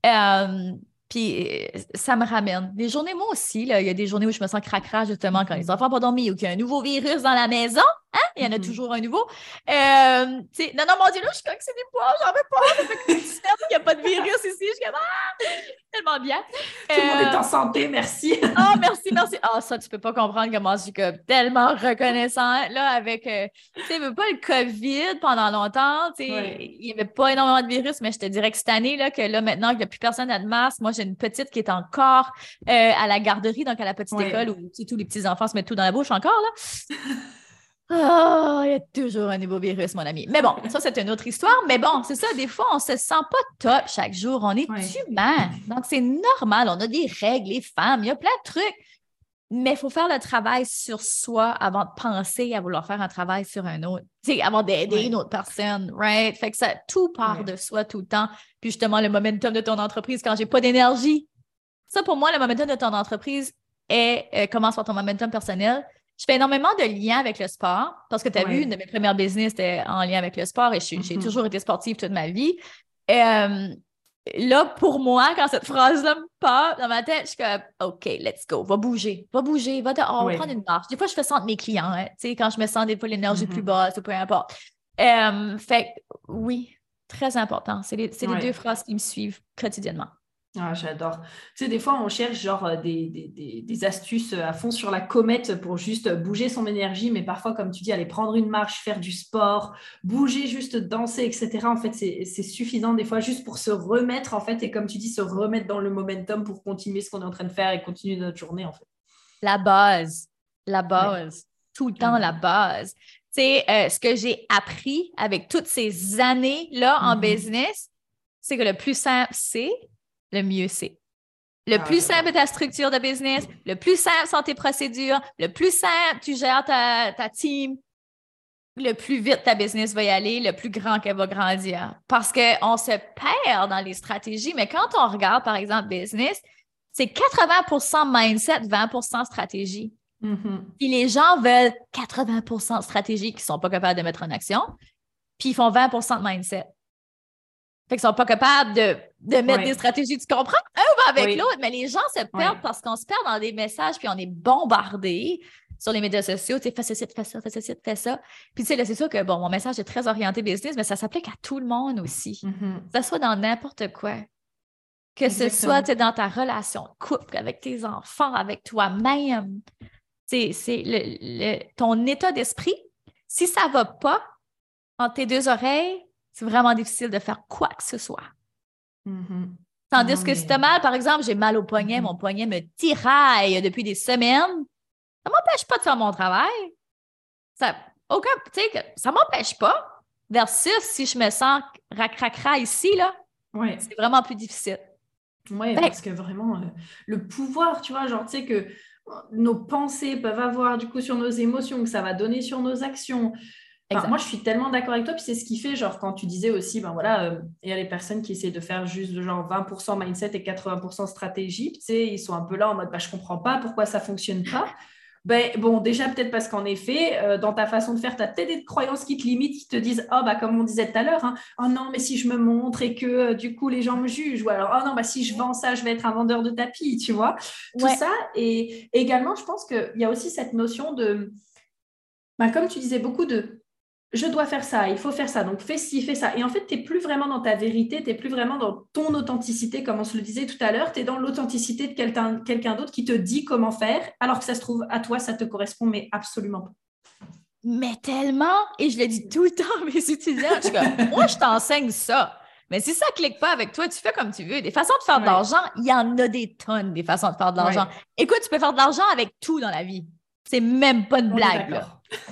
Euh, puis euh, ça me ramène. Des journées, moi aussi, là, il y a des journées où je me sens cracra justement quand les enfants n'ont pas dormi ou qu'il y a un nouveau virus dans la maison. Hein? Il y en a mm-hmm. toujours un nouveau. Euh, non, non, mon Dieu, là, je crois que c'est des poids, j'en veux pas. Ça fait qu'il n'y a pas de virus ici. Je suis comme, ah, tellement bien. Tout le monde est en euh, santé, merci. oh, merci, merci. Ah, oh, ça, tu peux pas comprendre comment je suis comme tellement reconnaissant. Là, avec, euh, tu sais, pas le COVID pendant longtemps, tu sais, il n'y avait pas énormément de virus, mais je te dirais que cette année, là, que là, maintenant qu'il n'y a plus personne à de masque, moi, j'ai une petite qui est encore à la garderie, donc à la petite école où tous les petits enfants se mettent tout dans la bouche encore, là. y a toujours un nouveau virus, mon ami. Mais bon, ça, c'est une autre histoire. Mais bon, c'est ça, des fois, on se sent pas top chaque jour. On est humain. Donc, c'est normal. On a des règles, les femmes, il y a plein de trucs. Mais il faut faire le travail sur soi avant de penser à vouloir faire un travail sur un autre. Tu sais, avant d'aider une autre personne, right? Fait que ça, tout part de soi tout le temps. Puis justement, le momentum de ton entreprise, quand j'ai pas d'énergie, ça, pour moi, le momentum de ton entreprise est, euh, commence par ton momentum personnel. Je fais énormément de liens avec le sport parce que tu as vu, une de mes premières business était en lien avec le sport et j'ai mm-hmm. toujours été sportive toute ma vie. Euh, là, pour moi, quand cette phrase-là me part dans ma tête, je suis comme, OK, let's go, va bouger, va bouger, va dehors, prendre une marche. Des fois, je fais ça entre mes clients, hein, tu sais, quand je me sens des fois l'énergie plus mm-hmm. basse ou peu importe. Euh, fait oui, très important. C'est les, les deux phrases qui me suivent quotidiennement. Ah, j'adore. Tu sais, des fois, on cherche genre euh, des, astuces euh, à fond sur la comète pour juste bouger son énergie, mais parfois, comme tu dis, aller prendre une marche, faire du sport, bouger, juste danser, etc. En fait, c'est suffisant des fois juste pour se remettre, en fait, et comme tu dis, se remettre dans le momentum pour continuer ce qu'on est en train de faire et continuer notre journée, en fait. La base, la base, tout le temps la base. Tu sais, euh, ce que j'ai appris avec toutes ces années-là en mm-hmm. business, c'est que le plus simple, c'est le mieux c'est. Le ah, plus simple est ta structure de business, le plus simple sont tes procédures, le plus simple tu gères ta, ta team, le plus vite ta business va y aller, le plus grand qu'elle va grandir. Parce qu'on se perd dans les stratégies, mais quand on regarde, par exemple, business, c'est 80% mindset, 20% stratégie. Mm-hmm. Puis les gens veulent 80% stratégie qu'ils ne sont pas capables de mettre en action, puis ils font 20% de mindset. Fait qu'ils sont pas capables de, mettre des stratégies. Tu comprends? Un va avec l'autre, mais les gens se perdent parce qu'on se perd dans des messages puis on est bombardé sur les médias sociaux. Tu sais, fais ceci, fais ça, fais ceci, fais ça. Puis, tu sais, c'est sûr que, bon, mon message est très orienté business, mais ça s'applique à tout le monde aussi. Mm-hmm. Que ce soit dans n'importe quoi. Que ce soit dans ta relation de couple, avec tes enfants, avec toi-même. C'est le, ton état d'esprit. Si ça ne va pas entre tes deux oreilles, c'est vraiment difficile de faire quoi que ce soit. Mm-hmm. Tandis que si tu as mal, par exemple, j'ai mal au poignet, mm-hmm. mon poignet me tiraille depuis des semaines, ça ne m'empêche pas de faire mon travail. Ça aucun, ça m'empêche pas. Versus si je me sens racracra ici, là, c'est vraiment plus difficile. Oui, parce que vraiment, euh, le pouvoir, tu vois, genre, tu sais que nos pensées peuvent avoir du coup sur nos émotions, que ça va donner sur nos actions, moi, je suis tellement d'accord avec toi. Puis c'est ce qui fait, genre, quand tu disais aussi, ben voilà, euh, il y a les personnes qui essaient de faire juste genre 20% mindset et 80% stratégie. Tu sais, ils sont un peu là en mode, bah, je comprends pas pourquoi ça fonctionne pas. Ben, bon, déjà, peut-être parce qu'en effet, euh, dans ta façon de faire, tu as peut-être des croyances qui te limitent, qui te disent Oh, bah, comme on disait tout à l'heure, hein, oh non, mais si je me montre et que euh, du coup les gens me jugent, ou alors Oh non, bah, si je vends ça, je vais être un vendeur de tapis, tu vois. Tout ça. Et également, je pense qu'il y a aussi cette notion de, bah, comme tu disais, beaucoup de je dois faire ça, il faut faire ça, donc fais ci, fais ça. Et en fait, tu n'es plus vraiment dans ta vérité, tu n'es plus vraiment dans ton authenticité, comme on se le disait tout à l'heure, tu es dans l'authenticité de quelqu'un d'autre qui te dit comment faire, alors que ça se trouve, à toi, ça te correspond, mais absolument pas. Mais tellement, et je le dis tout le temps à mes étudiants, je moi, je t'enseigne ça. Mais si ça ne clique pas avec toi, tu fais comme tu veux. Des façons de faire de l'argent, il y en a des tonnes, des façons de faire de l'argent. Écoute, tu peux faire de l'argent avec tout dans la vie. C'est même pas une blague.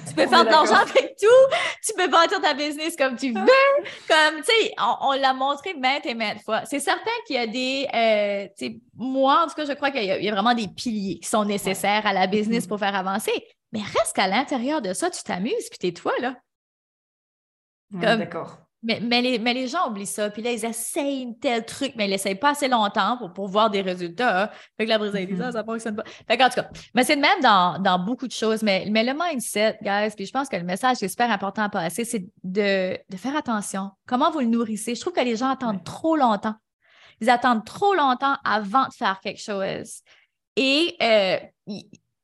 Tu peux faire de l'argent avec tout. Tu peux bâtir ta business comme tu veux. Comme, tu sais, on, l'a montré maintes et maintes fois. C'est certain qu'il y a des, euh, tu sais, moi, en tout cas, je crois qu'il y, a vraiment des piliers qui sont nécessaires à la business pour faire avancer. Mais reste qu'à l'intérieur de ça, tu t'amuses, puis t'es toi, là. D'accord. Mais, mais, les, mais, les, gens oublient ça. Puis là, ils essayent tel truc, mais ils l'essayent pas assez longtemps pour, pour voir des résultats. Hein. Fait que la brise dit, ça, ça fonctionne pas. Fait qu'en tout cas, mais c'est le même dans, dans, beaucoup de choses. Mais, mais le mindset, guys, puis je pense que le message qui est super important à passer, c'est de, de, faire attention. Comment vous le nourrissez? Je trouve que les gens attendent trop longtemps. Ils attendent trop longtemps avant de faire quelque chose. Et euh,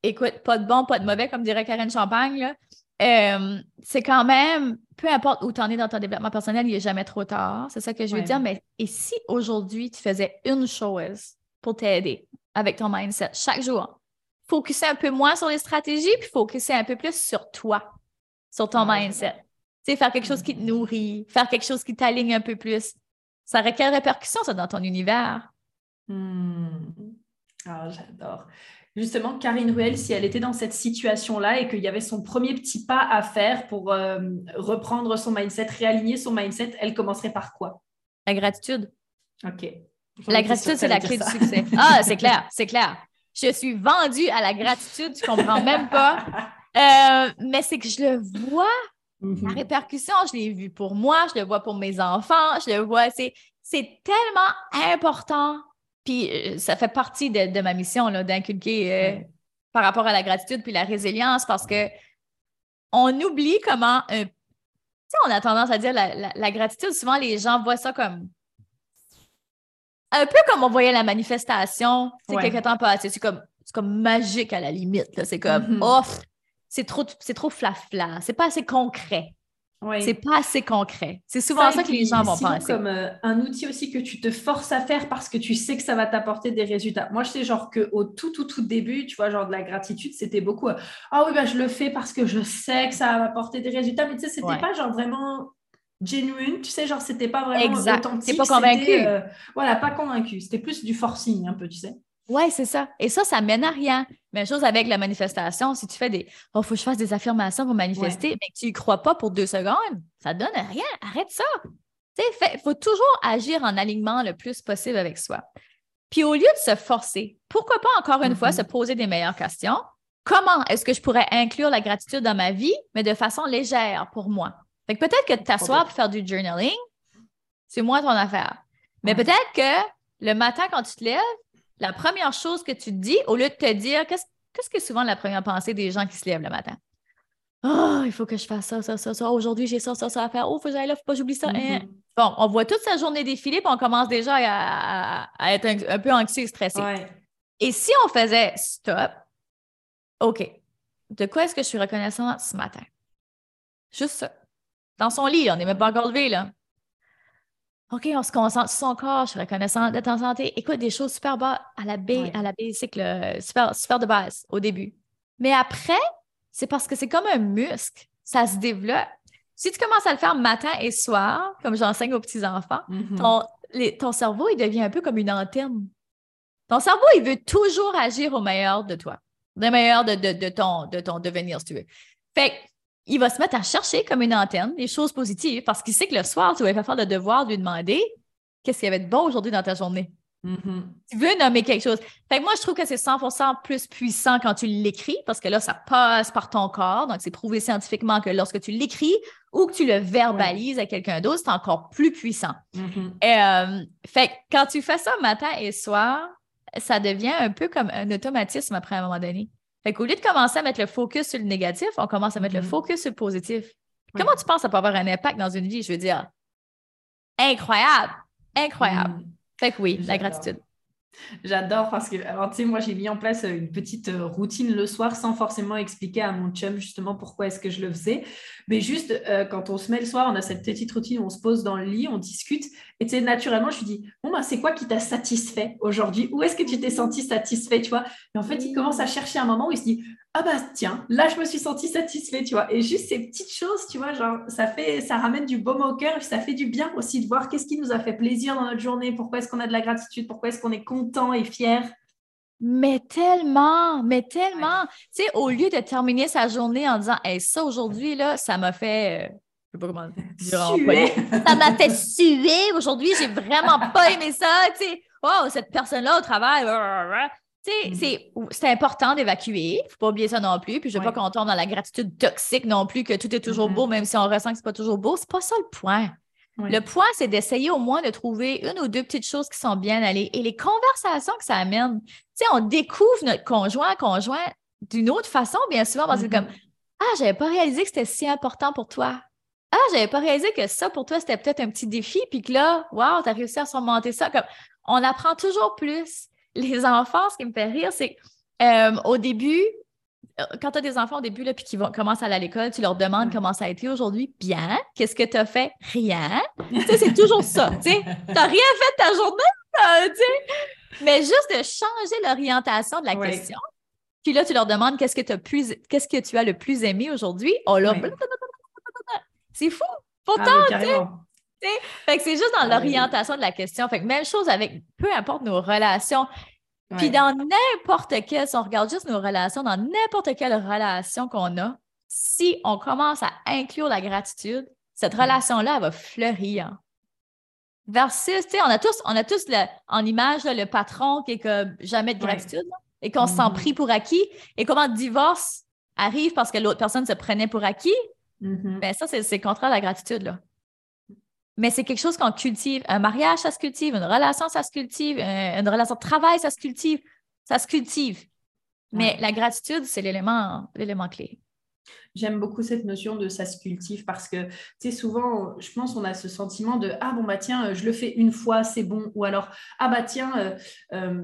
écoute, pas de bon, pas de mauvais, comme dirait Karen Champagne, là. Euh, c'est quand même, peu importe où tu en es dans ton développement personnel, il n'est jamais trop tard. C'est ça que je veux dire. Mais et si aujourd'hui, tu faisais une chose pour t'aider avec ton mindset chaque jour? Focuser un peu moins sur les stratégies, puis focuser un peu plus sur toi, sur ton mindset. Tu sais, faire quelque chose qui te nourrit, faire quelque chose qui t'aligne un peu plus. Ça aurait quelle répercussion, ça, dans ton univers? Hmm. Ah, j'adore. Justement, Karine Ruel, si elle était dans cette situation-là et qu'il y avait son premier petit pas à faire pour euh, reprendre son mindset, réaligner son mindset, elle commencerait par quoi? La gratitude. OK. La gratitude, c'est la clé du succès. Ah, c'est clair, c'est clair. Je suis vendue à la gratitude, tu comprends même pas. Euh, mais c'est que je le vois, la Mhm. répercussion, je l'ai vu pour moi, je le vois pour mes enfants, je le vois, c'est tellement important. Puis euh, ça fait partie de, de ma mission d'inculquer euh, Ouais. par rapport à la gratitude puis la résilience parce que on oublie comment un- tu sais, on a tendance à dire la, la- la gratitude, souvent les gens voient ça comme un peu comme on voyait la manifestation, sais, Ouais. quelques temps passé. C'est comme, c'est comme magique à la limite. C'est comme, oh, pff, c'est trop, c'est trop flafla. C'est pas assez concret. C'est pas assez concret. C'est souvent ça, que les gens vont penser. comme euh, un outil aussi que tu te forces à faire parce que tu sais que ça va t'apporter des résultats. Moi, je sais genre qu'au tout, tout, tout début, tu vois, genre de la gratitude, c'était beaucoup euh, Ah oui, bah, je le fais parce que je sais que ça va m'apporter des résultats. Mais tu sais, c'était Ouais. pas genre vraiment genuine, tu sais, genre c'était pas vraiment Exact. authentique. T'es pas convaincu. c'était, euh, voilà, pas convaincu. C'était plus du forcing un peu, tu sais. Oui, c'est ça. Et ça, ça mène à rien. Même chose avec la manifestation. Si tu fais des Oh, faut que je fasse des affirmations pour manifester, mais que tu n'y crois pas pour deux secondes, ça donne rien. Arrête ça. Tu sais, il faut toujours agir en alignement le plus possible avec soi. Puis au lieu de se forcer, pourquoi pas encore une fois Mhm. se poser des meilleures questions? Comment est-ce que je pourrais inclure la gratitude dans ma vie, mais de façon légère pour moi? Fait que peut-être que de t'asseoir pour faire du journaling, c'est moins ton affaire. Mais Ouais. peut-être que le matin, quand tu te lèves, la première chose que tu te dis, au lieu de te dire, qu'est-ce qu'est-ce que est souvent la première pensée des gens qui se lèvent le matin? Oh, il faut que je fasse ça, ça, ça, ça. Aujourd'hui, j'ai ça, ça, ça à faire. Oh, faut que j'aille là, faut pas que j'oublie ça. Hein. Mhm. Bon, on voit toute sa journée défiler, puis on commence déjà à, à- à être un, un peu anxieux et stressé. Ouais. Et si on faisait stop, OK, de quoi est-ce que je suis reconnaissante ce matin? Juste ça. Dans son lit, on n'est même pas encore levé, là. OK, on se concentre sur son corps, je suis reconnaissante d'être en santé. Écoute, des choses super bas à la B, Ouais. à la basic, super, super de base au début. Mais après, c'est parce que c'est comme un muscle, ça se développe. Si tu commences à le faire matin et soir, comme j'enseigne aux petits-enfants, Mhm. ton, ton cerveau, il devient un peu comme une antenne. Ton cerveau, il veut toujours agir au meilleur de toi, au meilleur de, de- de ton, de ton devenir, si tu veux. Fait il va se mettre à chercher comme une antenne les choses positives parce qu'il sait que le soir, tu vas faire le devoir de lui demander qu'est-ce qu'il y avait de bon aujourd'hui dans ta journée. Mhm. Tu veux nommer quelque chose. Fait que moi, je trouve que c'est 100% plus puissant quand tu l'écris parce que là, ça passe par ton corps. Donc, c'est prouvé scientifiquement que lorsque tu l'écris ou que tu le verbalises à quelqu'un d'autre, c'est encore plus puissant. Mhm. Et, euh, fait que quand tu fais ça matin et soir, ça devient un peu comme un automatisme après un moment donné. Fait qu'au lieu de commencer à mettre le focus sur le négatif, on commence à mettre le Mhm. focus sur le positif. Ouais. Comment tu penses que ça peut avoir un impact dans une vie? Je veux dire, incroyable, incroyable. Mhm. Fait que oui, la gratitude. J'adore parce que, alors, tu sais, moi, j'ai mis en place euh, une petite euh, routine le soir sans forcément expliquer à mon chum justement pourquoi est-ce que je le faisais. Mais juste, euh, quand on se met le soir, on a cette petite routine où on se pose dans le lit, on discute. Et tu sais, naturellement, je lui dis, bon, bah, c'est quoi qui t'a satisfait aujourd'hui? Où est-ce que tu t'es senti satisfait, tu vois Et en fait, il commence à chercher un moment où il se dit, ah bah tiens, là, je me suis senti satisfait, tu vois. Et juste ces petites choses, tu vois, genre, ça fait, ça ramène du baume au cœur ça fait du bien aussi de voir qu'est-ce qui nous a fait plaisir dans notre journée, pourquoi est-ce qu'on a de la gratitude, pourquoi est-ce qu'on est content et fier. Mais tellement, mais tellement. Tu sais, au lieu de terminer sa journée en disant, hey, ça aujourd'hui, là, ça m'a fait. euh, je sais pas comment dire ça m'a fait suer aujourd'hui, j'ai vraiment pas aimé ça, tu sais. Oh, cette personne-là au travail, Mhm. c'est- c'est important d'évacuer, faut pas oublier ça non plus, puis je veux Ouais. pas qu'on tombe dans la gratitude toxique non plus, que tout est toujours Mhm. beau, même si on ressent que c'est pas toujours beau, c'est pas ça le point. Ouais. Le point, c'est d'essayer au moins de trouver une ou deux petites choses qui sont bien allées et les conversations que ça amène. Tu sais, on découvre notre conjoint, conjoint d'une autre façon, bien souvent, parce que comme Ah, j'avais pas réalisé que c'était si important pour toi. Ah, j'avais pas réalisé que ça, pour toi, c'était peut-être un petit défi, puis que là, wow, t'as réussi à surmonter ça. Comme, on apprend toujours plus. Les enfants, ce qui me fait rire, c'est euh, au début, euh, quand tu as des enfants au début, là, puis qu'ils vont, commencent à aller à l'école, tu leur demandes comment ça a été aujourd'hui. Bien. Qu'est-ce que tu as fait? Rien. tu sais, c'est toujours ça. Tu t'as rien fait de ta journée, euh. Mais juste de changer l'orientation de la question. Puis là, tu leur demandes qu'est-ce que, plus, qu'est-ce que tu as le plus aimé aujourd'hui? Oh là, Ouais. c'est fou. Pourtant, Ah. Fait que c'est juste dans Ah l'orientation de la question. Fait que même chose avec peu importe nos relations. Puis dans n'importe quelle, si on regarde juste nos relations, dans n'importe quelle relation qu'on a, si on commence à inclure la gratitude, cette relation-là, va fleurir. Versus, tu sais, on a tous, on a tous en image le patron qui est comme jamais de gratitude et qu'on se sent mm-hmm. pris pour acquis. Et comment le divorce arrive parce que l'autre personne se prenait pour acquis, mm-hmm. ben ça, c'est contraire à la gratitude. Là. Mais c'est quelque chose qu'on cultive. Un mariage, ça se cultive. Une relation, ça se cultive. Une relation de travail, ça se cultive. Ça se cultive. Mais la gratitude, c'est l'élément, l'élément clé. J'aime beaucoup cette notion de ça se cultive parce que, tu sais, souvent, je pense, on a ce sentiment de Ah, bon, bah tiens, je le fais une fois, c'est bon. Ou alors, Ah, bah tiens, euh, euh,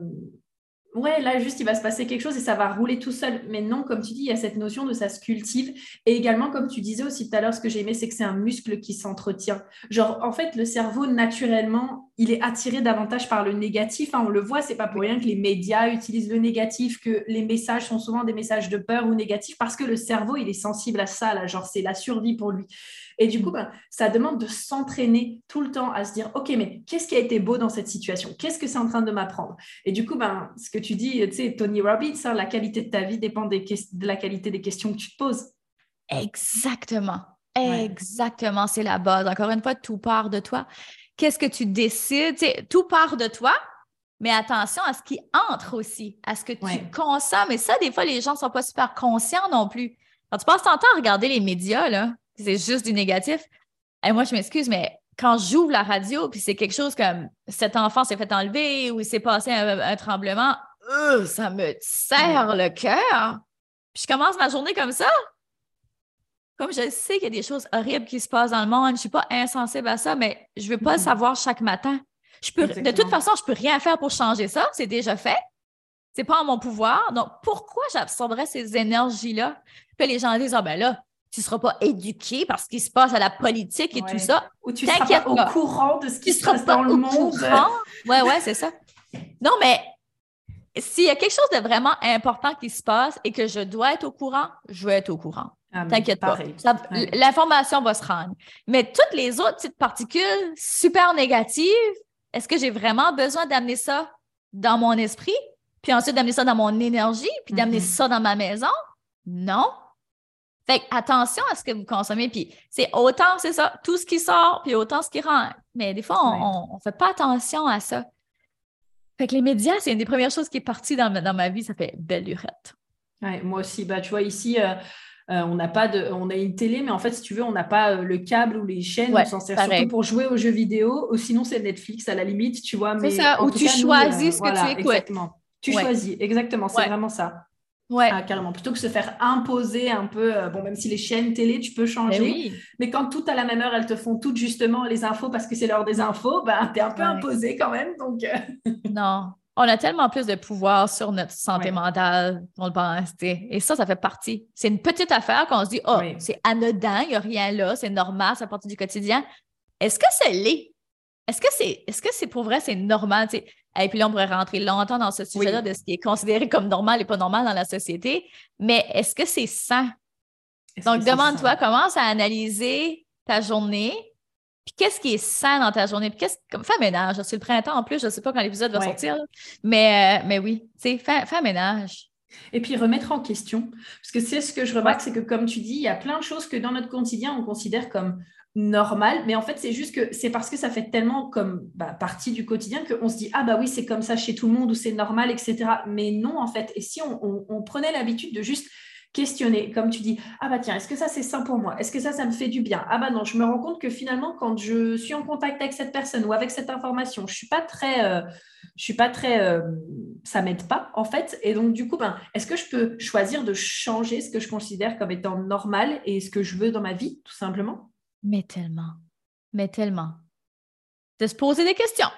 ouais, là, juste, il va se passer quelque chose et ça va rouler tout seul. Mais non, comme tu dis, il y a cette notion de ça se cultive. Et également, comme tu disais aussi tout à l'heure, ce que j'ai aimé, c'est que c'est un muscle qui s'entretient. Genre, en fait, le cerveau, naturellement, il est attiré davantage par le négatif. Hein. on le voit, c'est pas pour rien que les médias utilisent le négatif, que les messages sont souvent des messages de peur ou négatifs, parce que le cerveau, il est sensible à ça, là. Genre, c'est la survie pour lui. Et du coup, ben, ça demande de s'entraîner tout le temps à se dire, OK, mais qu'est-ce qui a été beau dans cette situation? Qu'est-ce que c'est en train de m'apprendre? Et du coup, ben, ce que tu dis, tu sais, Tony Robbins, hein, la qualité de ta vie dépend des de la qualité des questions que tu te poses. Exactement. Exactement, c'est la base. Encore une fois, tout part de toi. Qu'est-ce que tu décides? tout part de toi, mais attention à ce qui entre aussi, à ce que tu consommes. Et ça, des fois, les gens ne sont pas super conscients non plus. Quand tu passes ton temps à regarder les médias, là, c'est juste du négatif. Et moi, je m'excuse, mais quand j'ouvre la radio, puis c'est quelque chose comme cet enfant s'est fait enlever ou il s'est passé un, tremblement, euh, ça me serre le cœur. Puis je commence ma journée comme ça. Comme je sais qu'il y a des choses horribles qui se passent dans le monde, je ne suis pas insensible à ça, mais je ne veux pas le savoir chaque matin. Je peux, de toute façon, je ne peux rien faire pour changer ça. C'est déjà fait. Ce n'est pas en mon pouvoir. Donc, pourquoi j'absorberais ces énergies-là? Puis les gens disent, ah ben là, tu ne seras pas éduqué par ce qui se passe à la politique et tout ça. Ou tu ne seras pas au courant de ce qui se passe dans le monde. Oui, oui, c'est ça. Non, mais s'il y a quelque chose de vraiment important qui se passe et que je dois être au courant, je vais être au courant. Ah, T'inquiète pas. L'information va se rendre. Mais toutes les autres petites particules super négatives, est-ce que j'ai vraiment besoin d'amener ça dans mon esprit, puis ensuite d'amener ça dans mon énergie, puis d'amener mm-hmm. ça dans ma maison? Non. Fait attention à ce que vous consommez. Puis c'est autant, c'est ça, tout ce qui sort, puis autant ce qui rentre. Mais des fois, on ne fait pas attention à ça. Fait que les médias, c'est une des premières choses qui est partie dans, dans ma vie. Ça fait belle lurette. Ouais, moi aussi. Bah, tu vois, ici, euh, euh, on n'a pas de, on a une télé, mais en fait, si tu veux, on n'a pas euh, le câble ou les chaînes. on s'en sert surtout pour jouer aux jeux vidéo. Ou sinon, c'est Netflix à la limite, tu vois. C'est ça, où tu choisis ce que tu écoutes. Exactement. Tu choisis, exactement. C'est vraiment ça. Ouais. Ah, carrément. Plutôt que se faire imposer un peu, euh, bon, même si les chaînes télé, tu peux changer. Mais, quand tout à la même heure, elles te font toutes justement les infos parce que c'est l'heure des infos, ben, tu es un peu imposé quand même. Donc... Euh. non. On a tellement plus de pouvoir sur notre santé mentale on le pense. Et ça, ça fait partie. C'est une petite affaire qu'on se dit, oh, c'est anodin, il n'y a rien là, c'est normal, ça fait partie du quotidien. Est-ce que c'est l'est? Est-ce que c'est est -ce c'est pour vrai, c'est normal? Et puis là, on pourrait rentrer longtemps dans ce sujet-là de ce qui est considéré comme normal et pas normal dans la société. Mais est-ce que c'est sain? Donc, demande-toi, commence à analyser ta journée. Puis qu'est-ce qui est sain dans ta journée? Puis qu'est-ce comme fais ménage. C'est le printemps en plus, je ne sais pas quand l'épisode va sortir. Mais, euh, mais oui, tu sais, fais, ménage. Et puis remettre en question. Parce que c'est ce que je remarque, c'est que comme tu dis, il y a plein de choses que dans notre quotidien, on considère comme normal, mais en fait, c'est juste que c'est parce que ça fait tellement comme bah, partie du quotidien qu'on se dit ah bah oui, c'est comme ça chez tout le monde ou c'est normal, etc. Mais non, en fait. Et si on, prenait l'habitude de juste questionner, comme tu dis, ah bah tiens, est-ce que ça c'est sain pour moi? Est-ce que ça, ça me fait du bien? Ah bah non, je me rends compte que finalement, quand je suis en contact avec cette personne ou avec cette information, je suis pas très, euh, je suis pas très, euh, ça m'aide pas en fait. Et donc du coup, ben, est-ce que je peux choisir de changer ce que je considère comme étant normal et ce que je veux dans ma vie, tout simplement? Mais tellement. Mais tellement. De se poser des questions.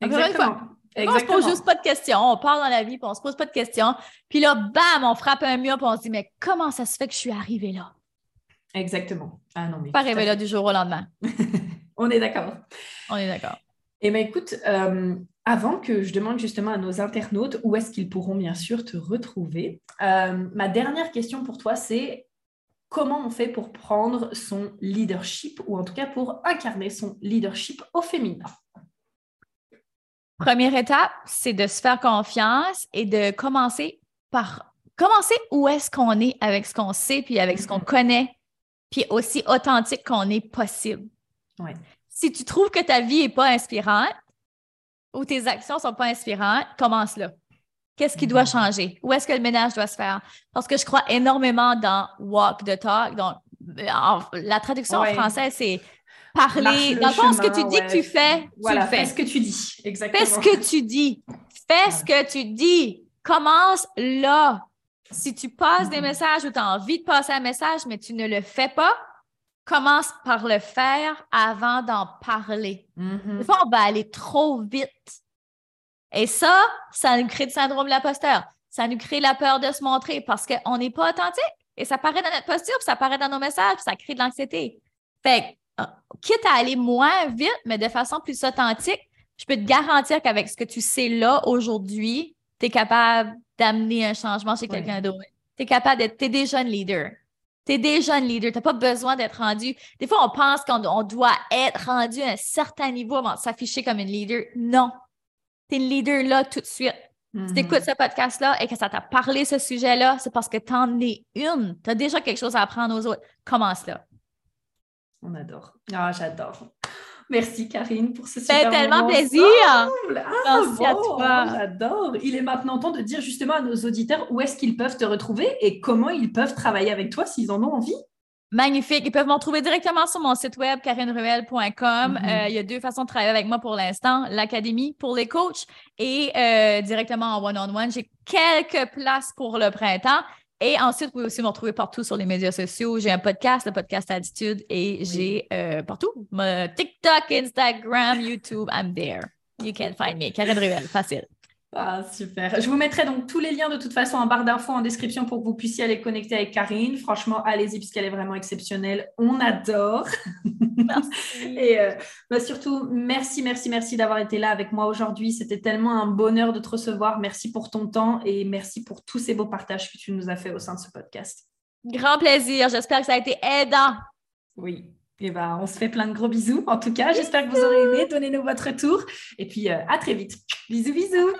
Exactement. On se pose juste pas de questions. On parle dans la vie, puis on se pose pas de questions. Puis là, bam, on frappe un mur, puis on se dit, mais comment ça se fait que je suis arrivée là? Exactement. Ah non, mais. Pas arrivée là du jour au lendemain. on est d'accord. On est d'accord. Eh bien, écoute, euh, avant que je demande justement à nos internautes où est-ce qu'ils pourront bien sûr te retrouver, euh, ma dernière question pour toi, c'est comment on fait pour prendre son leadership ou en tout cas pour incarner son leadership au féminin Première étape, c'est de se faire confiance et de commencer par commencer où est-ce qu'on est avec ce qu'on sait, puis avec ce qu'on connaît, puis aussi authentique qu'on est possible. Si tu trouves que ta vie n'est pas inspirante ou tes actions ne sont pas inspirantes, commence là. Qu'est-ce qui doit changer? Où est-ce que le ménage doit se faire? Parce que je crois énormément dans walk the talk. Donc, la traduction en français, c'est parler. Dans le fond, ce que tu dis que tu fais, voilà, tu fais. ce que tu dis. Exactement. Fais ce que tu dis. Fais ce que tu dis. Commence là. Si tu passes des messages ou tu as envie de passer un message, mais tu ne le fais pas, commence par le faire avant d'en parler. Mm-hmm. Des fois, on va aller trop vite. Et ça, ça nous crée le syndrome de l'imposteur. Ça nous crée la peur de se montrer parce qu'on n'est pas authentique. Et ça paraît dans notre posture, puis ça paraît dans nos messages, puis ça crée de l'anxiété. Fait euh, quitte à aller moins vite, mais de façon plus authentique, je peux te garantir qu'avec ce que tu sais là aujourd'hui, tu es capable d'amener un changement chez quelqu'un d'autre. Tu es capable d'être, tu es déjà leader. Tu es déjà un leader. Tu n'as pas besoin d'être rendu. Des fois, on pense qu'on doit être rendu à un certain niveau avant de s'afficher comme une leader. Non. Tu es une leader là tout de suite. Si tu écoutes ce podcast-là et que ça t'a parlé ce sujet-là, c'est parce que tu en es une. Tu as déjà quelque chose à apprendre aux autres. Commence là. On adore. Ah, j'adore. Merci Karine pour ce super fait tellement plaisir. Ah, Merci à toi. J'adore. Il est maintenant temps de dire justement à nos auditeurs où est-ce qu'ils peuvent te retrouver et comment ils peuvent travailler avec toi s'ils en ont envie. Magnifique. Ils peuvent m'en trouver directement sur mon site web, karineruel.com. Mm-hmm. Euh, il y a deux façons de travailler avec moi pour l'instant. L'Académie pour les coachs et euh, directement en one-on-one. J'ai quelques places pour le printemps. Et ensuite, vous pouvez aussi me retrouver partout sur les médias sociaux. J'ai un podcast, le podcast Attitude, et j'ai euh, partout. TikTok, Instagram, YouTube, I'm there. You can find me. Karine Ruel, facile. Ah, super. Je vous mettrai donc tous les liens de toute façon en barre d'infos en description pour que vous puissiez aller connecter avec Karine. Franchement, allez-y puisqu'elle est vraiment exceptionnelle. On adore. Merci. Et euh, bah, surtout, merci, merci, merci d'avoir été là avec moi aujourd'hui. C'était tellement un bonheur de te recevoir. Merci pour ton temps et merci pour tous ces beaux partages que tu nous as fait au sein de ce podcast. Grand plaisir. J'espère que ça a été aidant. Oui. Et eh ben, on se fait plein de gros bisous. En tout cas, j'espère que vous aurez aimé. Donnez-nous votre retour. Et puis, euh, à très vite. Bisous, bisous.